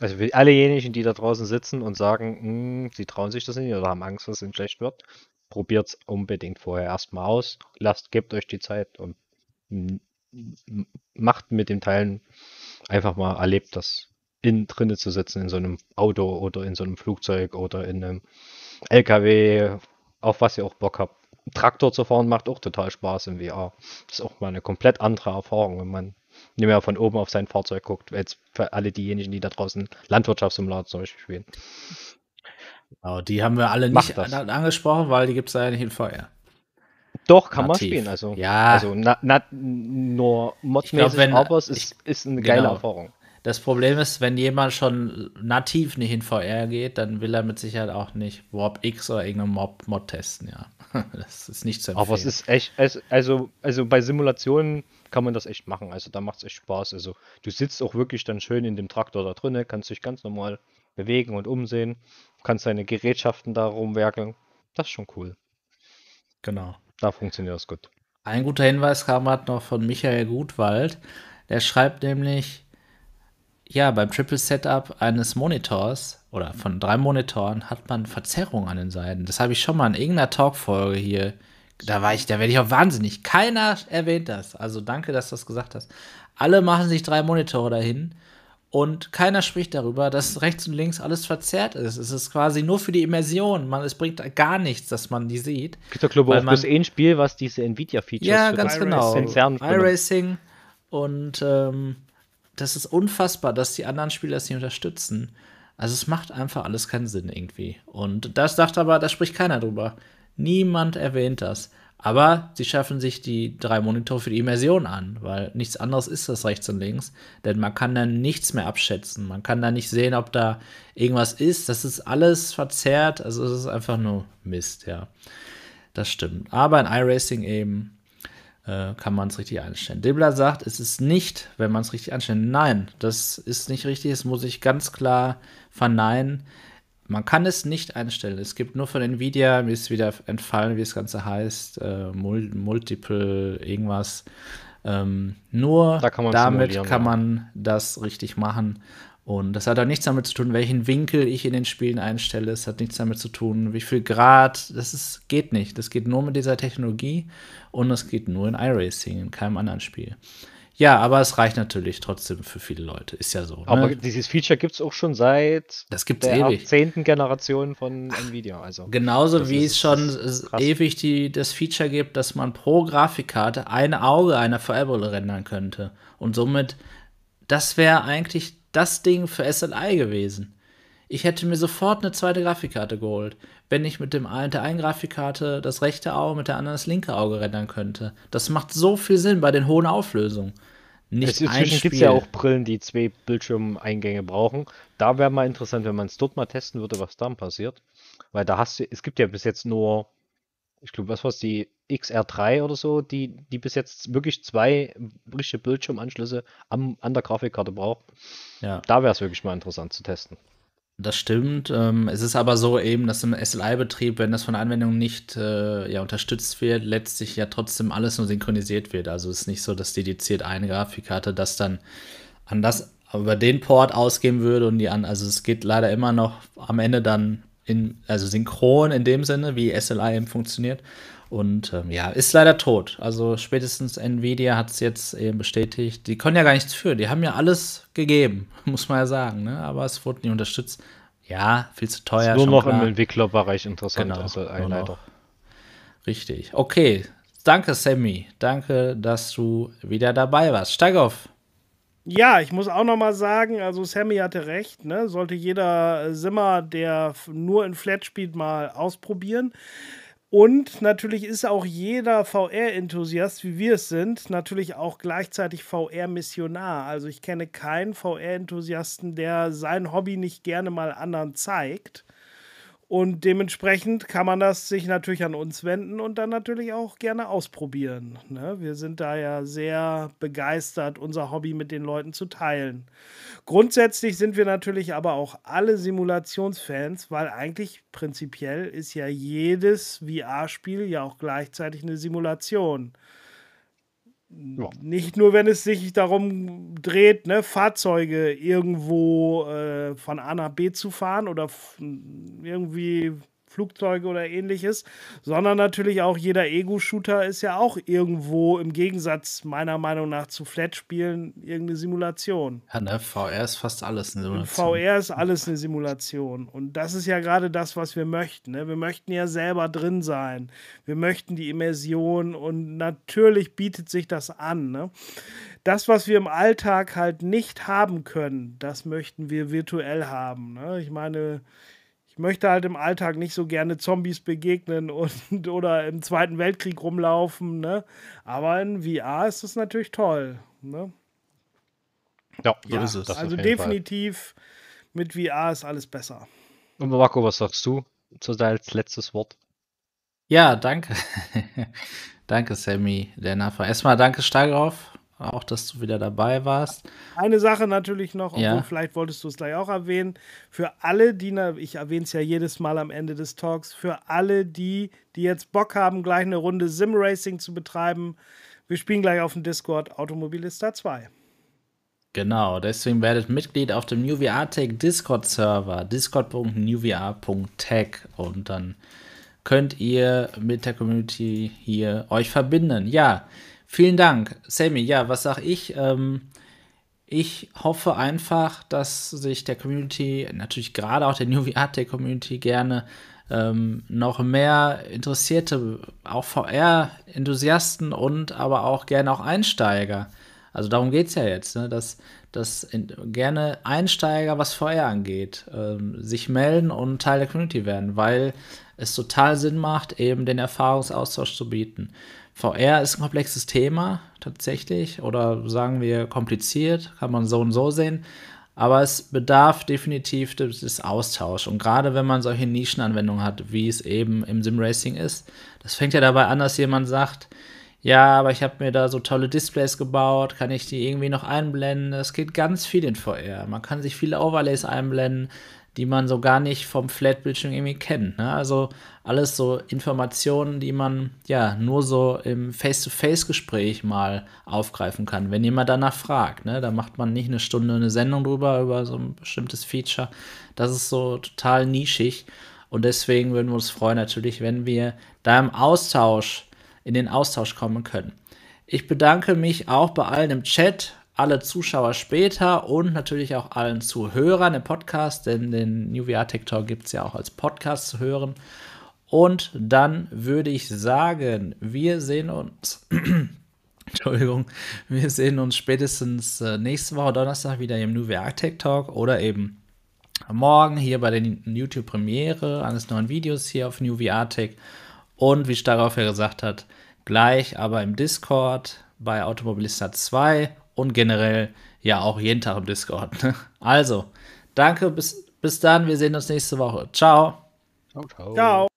Also für allejenigen, die da draußen sitzen und sagen, hm, sie trauen sich das nicht oder haben Angst, dass es ihnen schlecht wird, probiert es unbedingt vorher erstmal aus. Lasst, gebt euch die Zeit und macht mit dem Teilen einfach mal erlebt, das in drinne zu sitzen in so einem Auto oder in so einem Flugzeug oder in einem LKW, auf was ihr auch Bock habt. Traktor zu fahren macht auch total Spaß im VR. Das ist auch mal eine komplett andere Erfahrung, wenn man nicht mehr von oben auf sein Fahrzeug guckt. Jetzt für alle diejenigen, die da draußen Landwirtschaftssimulator zum Beispiel spielen. Genau, die haben wir alle nicht angesprochen, weil die gibt es ja nicht in VR. Doch, kann Nativ. man spielen. Also, ja. also na, na, nur modmäßig, aber es ist, ich, ist eine geile genau. Erfahrung. Das Problem ist, wenn jemand schon nativ nicht in VR geht, dann will er mit Sicherheit auch nicht Warp X oder irgendeinen Mob Mod testen, ja. [laughs] Das ist nicht zu empfehlen. Aber es ist echt, also, also bei Simulationen kann man das echt machen. Also da macht es echt Spaß. Also du sitzt auch wirklich dann schön in dem Traktor da drinnen, kannst dich ganz normal bewegen und umsehen, kannst deine Gerätschaften da rumwerkeln. Das ist schon cool. Genau. Da funktioniert das gut. Ein guter Hinweis kam gerade noch von Michael Gutwald. Der schreibt nämlich, ja, beim Triple Setup eines Monitors oder von drei Monitoren hat man Verzerrung an den Seiten. Das habe ich schon mal in irgendeiner Talkfolge hier. Da war ich, da werde ich auch wahnsinnig. Keiner erwähnt das. Also danke, dass du das gesagt hast. Alle machen sich drei Monitore dahin und keiner spricht darüber, dass rechts und links alles verzerrt ist. Es ist quasi nur für die Immersion. Man, es bringt gar nichts, dass man die sieht. Gibt doch, glaube ich, bloß ein Spiel, was diese Nvidia-Features Ja, ganz genau. iRacing und ähm, das ist unfassbar, dass die anderen Spieler das nicht unterstützen. Also es macht einfach alles keinen Sinn irgendwie. Und das dachte aber, da spricht keiner drüber. Niemand erwähnt das. Aber sie schaffen sich die drei Monitore für die Immersion an, weil nichts anderes ist das rechts und links. Denn man kann dann nichts mehr abschätzen. Man kann da nicht sehen, ob da irgendwas ist. Das ist alles verzerrt. Also es ist einfach nur Mist, ja. Das stimmt. Aber in iRacing eben äh, kann man es richtig einstellen. Dibbler sagt, es ist nicht, wenn man es richtig einstellt. Nein, das ist nicht richtig. Das muss ich ganz klar verneinen. Man kann es nicht einstellen. Es gibt nur von Nvidia, mir ist wieder entfallen, wie das Ganze heißt, äh, Multiple irgendwas. Ähm, nur da kann damit kann man das richtig machen. Und das hat auch nichts damit zu tun, welchen Winkel ich in den Spielen einstelle. Es hat nichts damit zu tun, wie viel Grad. Das ist, geht nicht. Das geht nur mit dieser Technologie und es geht nur in iRacing, in keinem anderen Spiel. Ja, aber es reicht natürlich trotzdem für viele Leute. Ist ja so. Ne? Aber dieses Feature gibt es auch schon seit das gibt's der ewig. zehnten Generation von Nvidia. Also, Genauso wie es schon ewig die, das Feature gibt, dass man pro Grafikkarte ein Auge einer VR-Brille rendern könnte. Und somit, das wäre eigentlich das Ding für SLI gewesen. Ich hätte mir sofort eine zweite Grafikkarte geholt, wenn ich mit dem einen, der einen Grafikkarte das rechte Auge, mit der anderen das linke Auge rendern könnte. Das macht so viel Sinn bei den hohen Auflösungen. Nicht Inzwischen gibt es ja auch Brillen, die zwei Bildschirmeingänge brauchen. Da wäre mal interessant, wenn man es dort mal testen würde, was dann passiert. Weil da hast du, es gibt ja bis jetzt nur, ich glaube, was war es, die XR3 oder so, die, die bis jetzt wirklich zwei richtige Bildschirmanschlüsse am, an der Grafikkarte braucht. Ja. Da wäre es wirklich mal interessant zu testen. Das stimmt. Ähm, es ist aber so eben, dass im SLI-Betrieb, wenn das von Anwendungen nicht äh, ja, unterstützt wird, letztlich ja trotzdem alles nur synchronisiert wird. Also es ist nicht so, dass dediziert eine Grafikkarte das dann an das über den Port ausgeben würde und die an. Also es geht leider immer noch am Ende dann in, also synchron in dem Sinne, wie SLI eben funktioniert. Und ähm, ja, ist leider tot. Also spätestens Nvidia hat es jetzt eben bestätigt. Die können ja gar nichts für. Die haben ja alles gegeben, [laughs] muss man ja sagen. Ne? Aber es wurde nicht unterstützt. Ja, viel zu teuer. Ist nur noch klar. im Entwicklerbereich interessant. Genau, also leider. Richtig. Okay. Danke, Sammy. Danke, dass du wieder dabei warst. Steig auf. Ja, ich muss auch noch mal sagen, also Sammy hatte recht, ne? Sollte jeder Simmer, der nur in Flat spielt, mal ausprobieren. Und natürlich ist auch jeder VR-Enthusiast, wie wir es sind, natürlich auch gleichzeitig VR-Missionar. Also ich kenne keinen VR-Enthusiasten, der sein Hobby nicht gerne mal anderen zeigt. Und dementsprechend kann man das sich natürlich an uns wenden und dann natürlich auch gerne ausprobieren. Ne? Wir sind da ja sehr begeistert, unser Hobby mit den Leuten zu teilen. Grundsätzlich sind wir natürlich aber auch alle Simulationsfans, weil eigentlich prinzipiell ist ja jedes VR-Spiel ja auch gleichzeitig eine Simulation. Ja. Nicht nur, wenn es sich darum dreht, ne, Fahrzeuge irgendwo äh, von A nach B zu fahren oder irgendwie Flugzeuge oder ähnliches, sondern natürlich auch jeder Ego-Shooter ist ja auch irgendwo im Gegensatz meiner Meinung nach zu Flat-Spielen irgendeine Simulation. Ja, ne, VR ist fast alles eine Simulation. VR ist alles eine Simulation. Und das ist ja gerade das, was wir möchten. Ne? Wir möchten ja selber drin sein. Wir möchten die Immersion und natürlich bietet sich das an. Ne? das, was wir im Alltag halt nicht haben können, das möchten wir virtuell haben. Ne? Ich meine, ich möchte halt im Alltag nicht so gerne Zombies begegnen und [laughs] oder im Zweiten Weltkrieg rumlaufen, ne? Aber in VR ist das natürlich toll, ne? Ja, so ja, ist es. Also definitiv Fall. mit VR ist alles besser. Und Marco, was sagst du zu als letztes Wort? Ja, danke. [laughs] danke, Sammy, der Nachfrage. Erstmal danke, Steigrauf, auch, dass du wieder dabei warst. Eine Sache natürlich noch, ja. vielleicht wolltest du es gleich auch erwähnen, für alle, die, ich erwähne es ja jedes Mal am Ende des Talks, für alle die, die jetzt Bock haben, gleich eine Runde Sim-Racing zu betreiben, wir spielen gleich auf dem Discord Automobilista 2. Genau, deswegen werdet Mitglied auf dem New VR Tech Discord Server, discord.newvr.tech und dann könnt ihr mit der Community hier euch verbinden. Ja, Vielen Dank, Sammy. Ja, was sag ich? Ähm, ich hoffe einfach, dass sich der Community, natürlich gerade auch der New VR Tech Community, gerne ähm, noch mehr interessierte, auch VR-Enthusiasten und aber auch gerne auch Einsteiger. Also darum geht es ja jetzt, ne? dass, dass in, gerne Einsteiger, was VR angeht, ähm, sich melden und Teil der Community werden, weil es total Sinn macht, eben den Erfahrungsaustausch zu bieten. VR ist ein komplexes Thema tatsächlich oder sagen wir kompliziert, kann man so und so sehen. Aber es bedarf definitiv des Austauschs. Und gerade wenn man solche Nischenanwendungen hat, wie es eben im Simracing ist, das fängt ja dabei an, dass jemand sagt, ja, aber ich habe mir da so tolle Displays gebaut, kann ich die irgendwie noch einblenden? Es geht ganz viel in VR. Man kann sich viele Overlays einblenden die man so gar nicht vom Flat-Bildschirm irgendwie kennt. Ne? Also alles so Informationen, die man ja nur so im Face-to-Face-Gespräch mal aufgreifen kann, wenn jemand danach fragt. Ne? Da macht man nicht eine Stunde eine Sendung drüber, über so ein bestimmtes Feature. Das ist so total nischig. Und deswegen würden wir uns freuen, natürlich, wenn wir da im Austausch, in den Austausch kommen können. Ich bedanke mich auch bei allen im Chat alle Zuschauer später und natürlich auch allen Zuhörern im Podcast, denn den New VR Tech Talk gibt es ja auch als Podcast zu hören. Und dann würde ich sagen, wir sehen uns. [clears throat] Entschuldigung, wir sehen uns spätestens äh, nächste Woche Donnerstag wieder im New VR Tech Talk oder eben morgen hier bei der YouTube-Premiere eines neuen Videos hier auf New VR Tech. Und wie Starauf ja gesagt hat, gleich aber im Discord bei Automobilista 2 und generell ja auch jeden Tag im Discord. Ne? Also, danke, bis, bis dann. Wir sehen uns nächste Woche. Ciao. Ciao. ciao. ciao.